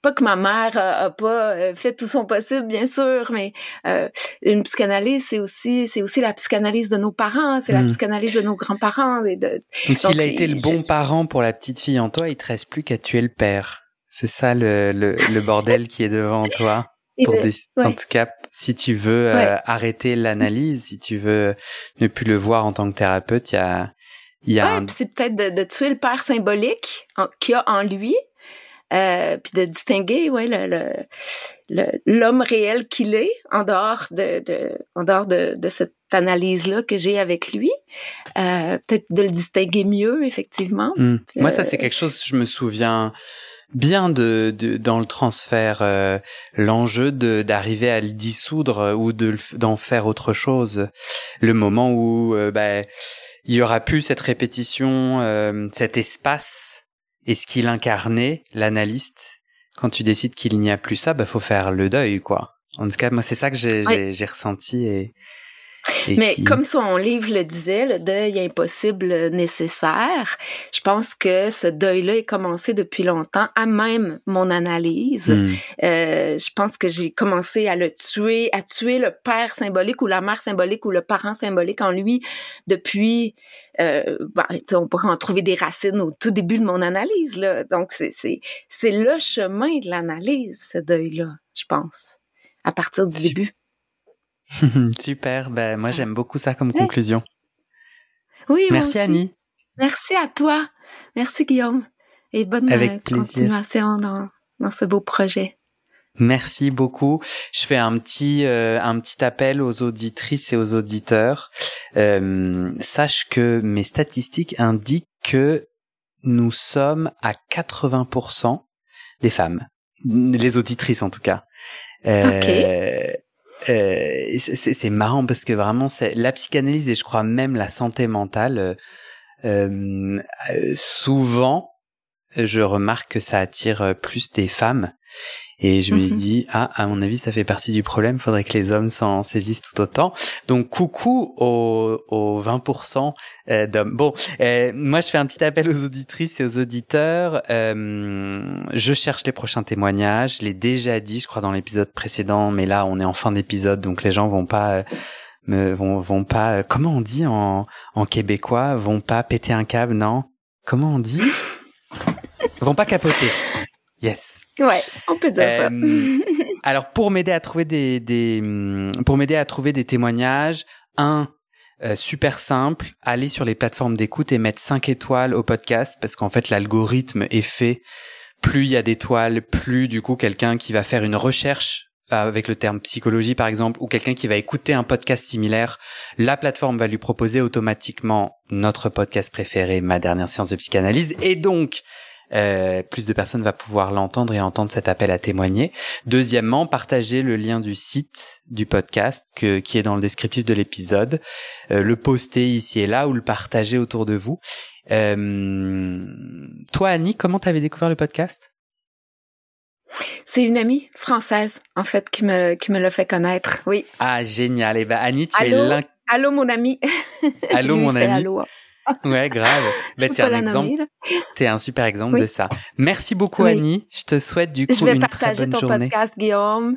Speaker 2: Pas que ma mère a, pas euh, fait tout son possible, bien sûr, mais euh, une psychanalyse, c'est aussi, c'est aussi la psychanalyse de nos parents, c'est la hmm. psychanalyse de nos grands-parents.
Speaker 1: Donc, s'il a été le bon parent pour la petite fille en toi, il te reste plus qu'à tuer le père. C'est ça le, le, bordel qui est devant toi. Pour des, En tout cas, si tu veux euh, arrêter l'analyse, si tu veux ne plus le voir en tant que thérapeute, il y a, y
Speaker 2: a c'est peut-être de, tuer le père symbolique qu'il y a en lui, euh, puis de distinguer ouais le, l'homme réel qu'il est en dehors de, de en dehors de, de cette analyse là que j'ai avec lui. Euh, peut-être de le distinguer mieux effectivement.
Speaker 1: Hmm. moi ça c'est quelque chose je me souviens bien de, dans le transfert euh, l'enjeu de d'arriver à le dissoudre ou de d'en faire autre chose. Le moment où euh, bah, il y aura plus cette répétition euh, cet espace et ce qu'il incarnait l'analyste quand tu décides qu'il n'y a plus ça bah faut faire le deuil quoi. En tout cas moi c'est ça que j'ai j'ai ressenti et
Speaker 2: mais comme son livre le disait, le deuil impossible nécessaire, je pense que ce deuil-là est commencé depuis longtemps, à même mon analyse. Hmm. Euh, je pense que j'ai commencé à le tuer, à tuer le père symbolique ou la mère symbolique ou le parent symbolique en lui depuis... Euh, on pourrait en trouver des racines au tout début de mon analyse. Là. Donc, c'est le chemin de l'analyse, ce deuil-là, je pense, à partir du début.
Speaker 1: Super, ben moi j'aime beaucoup ça comme conclusion.
Speaker 2: Oui,
Speaker 1: merci Annie.
Speaker 2: Merci à toi. Merci Guillaume. Et bonne euh, continuation dans, dans ce beau projet.
Speaker 1: Merci beaucoup. Je fais un petit euh, un petit appel aux auditrices et aux auditeurs. Euh, sache que mes statistiques indiquent que nous sommes à 80% des femmes, les auditrices en tout cas. Euh, euh, c'est marrant parce que vraiment, la psychanalyse et je crois même la santé mentale. Euh, euh, souvent, je remarque que ça attire plus des femmes et je me mhm. dis, ah, à mon avis, ça fait partie du problème. Faudrait que les hommes s'en saisissent tout autant. Donc, coucou aux, aux 20% euh, d'hommes. Bon, euh, moi, je fais un petit appel aux auditrices et aux auditeurs. Euh, je cherche les prochains témoignages. Je l'ai déjà dit, je crois, dans l'épisode précédent, mais là, on est en fin d'épisode, donc les gens vont pas... me, vont, vont pas, comment on dit en, en québécois, vont pas péter un câble, non? Comment on dit? vont pas capoter. Yes.
Speaker 2: Ouais, on peut dire ça. Euh,
Speaker 1: alors pour m'aider à trouver des, des pour m'aider à trouver des témoignages, un euh, super simple, aller sur les plateformes d'écoute et mettre 5 étoiles au podcast parce qu'en fait l'algorithme est fait plus il y a d'étoiles, plus du coup quelqu'un qui va faire une recherche avec le terme psychologie par exemple, ou quelqu'un qui va écouter un podcast similaire, la plateforme va lui proposer automatiquement notre podcast préféré, ma dernière séance de psychanalyse, et donc euh, plus de personnes vont pouvoir l'entendre et entendre cet appel à témoigner. Deuxièmement, partagez le lien du site du podcast que, qui est dans le descriptif de l'épisode, euh, le poster ici et là ou le partager autour de vous. Euh, toi, Annie, comment t'avais découvert le podcast?
Speaker 2: C'est une amie française, en fait, qui me, qui me l'a fait connaître, oui.
Speaker 1: Ah, génial. Et eh ben, Annie, tu
Speaker 2: allô,
Speaker 1: es
Speaker 2: Allô, mon ami.
Speaker 1: Allô, mon ami.
Speaker 2: Allô.
Speaker 1: Ouais, grave.
Speaker 2: Mais
Speaker 1: tu es un exemple. T'es un super exemple de ça. Merci beaucoup, Annie. Je te souhaite du coup
Speaker 2: je vais
Speaker 1: une
Speaker 2: partager
Speaker 1: très bonne
Speaker 2: ton
Speaker 1: journée.
Speaker 2: podcast, Guillaume.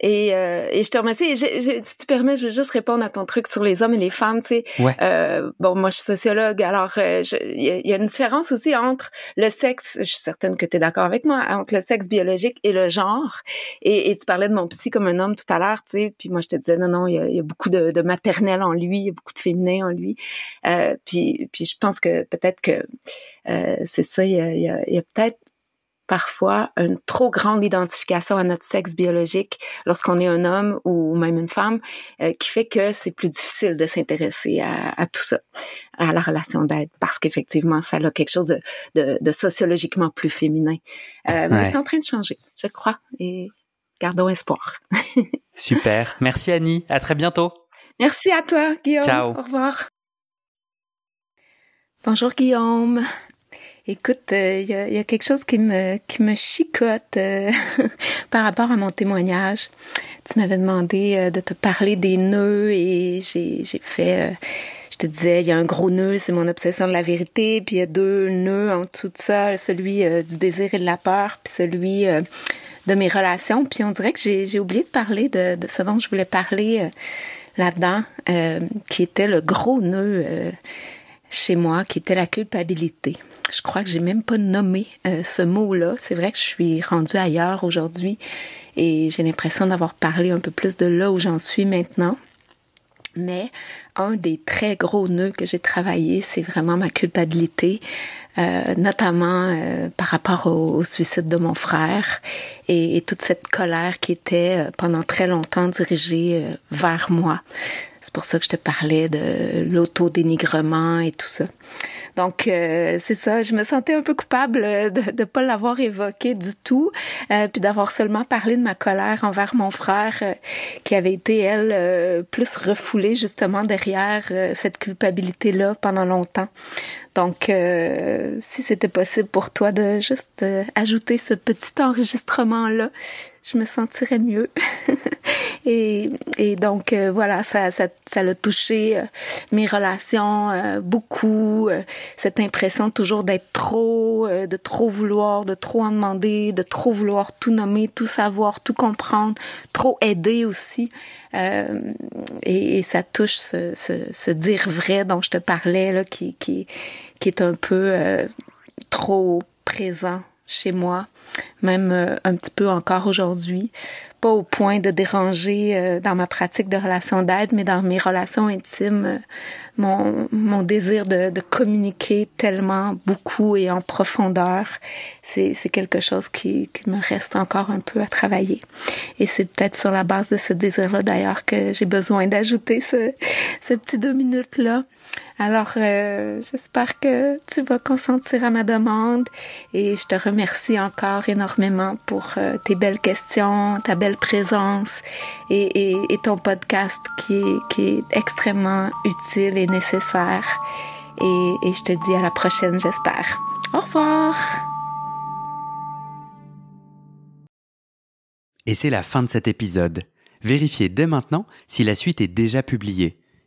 Speaker 2: Et, euh, et je te remercie. si tu permets, je veux juste répondre à ton truc sur les hommes et les femmes. Tu sais,
Speaker 1: ouais.
Speaker 2: euh, bon, moi, je suis sociologue, alors euh, il y, a une différence aussi entre le sexe. Je suis certaine que tu es d'accord avec moi entre le sexe biologique et le genre. Et, et, tu parlais de mon psy comme un homme tout à l'heure, tu sais. Puis moi, je te disais non, non, il y a, y a, beaucoup de, de, maternel en lui, il y a beaucoup de féminin en lui. Euh, puis, puis je pense que peut-être que euh, c'est ça. Il y a, a, y a peut-être parfois une trop grande identification à notre sexe biologique lorsqu'on est un homme ou même une femme, euh, qui fait que c'est plus difficile de s'intéresser à, à, tout ça, à la relation d'aide, parce qu'effectivement, ça a quelque chose de, de, de sociologiquement plus féminin. Euh, ouais. Mais c'est en train de changer, je crois, et gardons espoir.
Speaker 1: Super. Merci Annie. À très bientôt.
Speaker 2: Merci à toi, Guillaume.
Speaker 1: Ciao.
Speaker 2: Au revoir. Bonjour Guillaume. Écoute, il euh, y, a, quelque chose qui me, qui me chicote euh, par rapport à mon témoignage. Tu m'avais demandé euh, de te parler des nœuds et j'ai fait... je te disais, il y a un gros nœud, c'est mon obsession de la vérité, puis il y a deux nœuds en dessous de ça, celui du désir et de la peur, puis celui de mes relations. Puis on dirait que j'ai oublié de parler de, ce dont je voulais parler là-dedans, qui était le gros nœud chez moi, qui était la culpabilité. Je crois que j'ai même pas nommé euh, ce mot-là. C'est vrai que je suis rendue ailleurs aujourd'hui et j'ai l'impression d'avoir parlé un peu plus de là où j'en suis maintenant. Mais un des très gros nœuds que j'ai travaillé, c'est vraiment ma culpabilité, euh, notamment euh, par rapport au, suicide de mon frère et, et, toute cette colère qui était euh, pendant très longtemps dirigée euh, vers moi. C'est pour ça que je te parlais de l'autodénigrement et tout ça. Donc euh, c'est ça, je me sentais un peu coupable de ne pas l'avoir évoqué du tout, euh, puis d'avoir seulement parlé de ma colère envers mon frère, euh, qui avait été elle euh, plus refoulée justement derrière euh, cette culpabilité là pendant longtemps. Donc, euh, si c'était possible pour toi de juste euh, ajouter ce petit enregistrement-là, je me sentirais mieux. et, et, donc, euh, voilà, ça, ça, ça l'a touché euh, mes relations euh, beaucoup. cette impression toujours d'être trop, de trop vouloir, de trop en demander, de trop vouloir tout nommer, tout savoir, tout comprendre, trop aider aussi. Et, et, ça touche ce, ce, ce, dire vrai dont je te parlais, là, qui, qui, qui est un peu trop présent chez moi, même euh, un petit peu encore aujourd'hui. Pas au point de déranger euh, dans ma pratique de relation d'aide, mais dans mes relations intimes, euh, mon, mon désir de, de, communiquer tellement beaucoup et en profondeur, c'est quelque chose qui, qui me reste encore un peu à travailler. Et c'est peut-être sur la base de ce désir-là d'ailleurs que j'ai besoin d'ajouter ce, ce petit deux minutes-là. Alors, euh, j'espère que tu vas consentir à ma demande et je te remercie encore énormément pour euh, tes belles questions, ta belle présence et, ton podcast qui est, extrêmement utile et nécessaire. Et je te dis à la prochaine, j'espère. Au revoir.
Speaker 1: Et c'est la fin de cet épisode. Vérifiez dès maintenant si la suite est déjà publiée.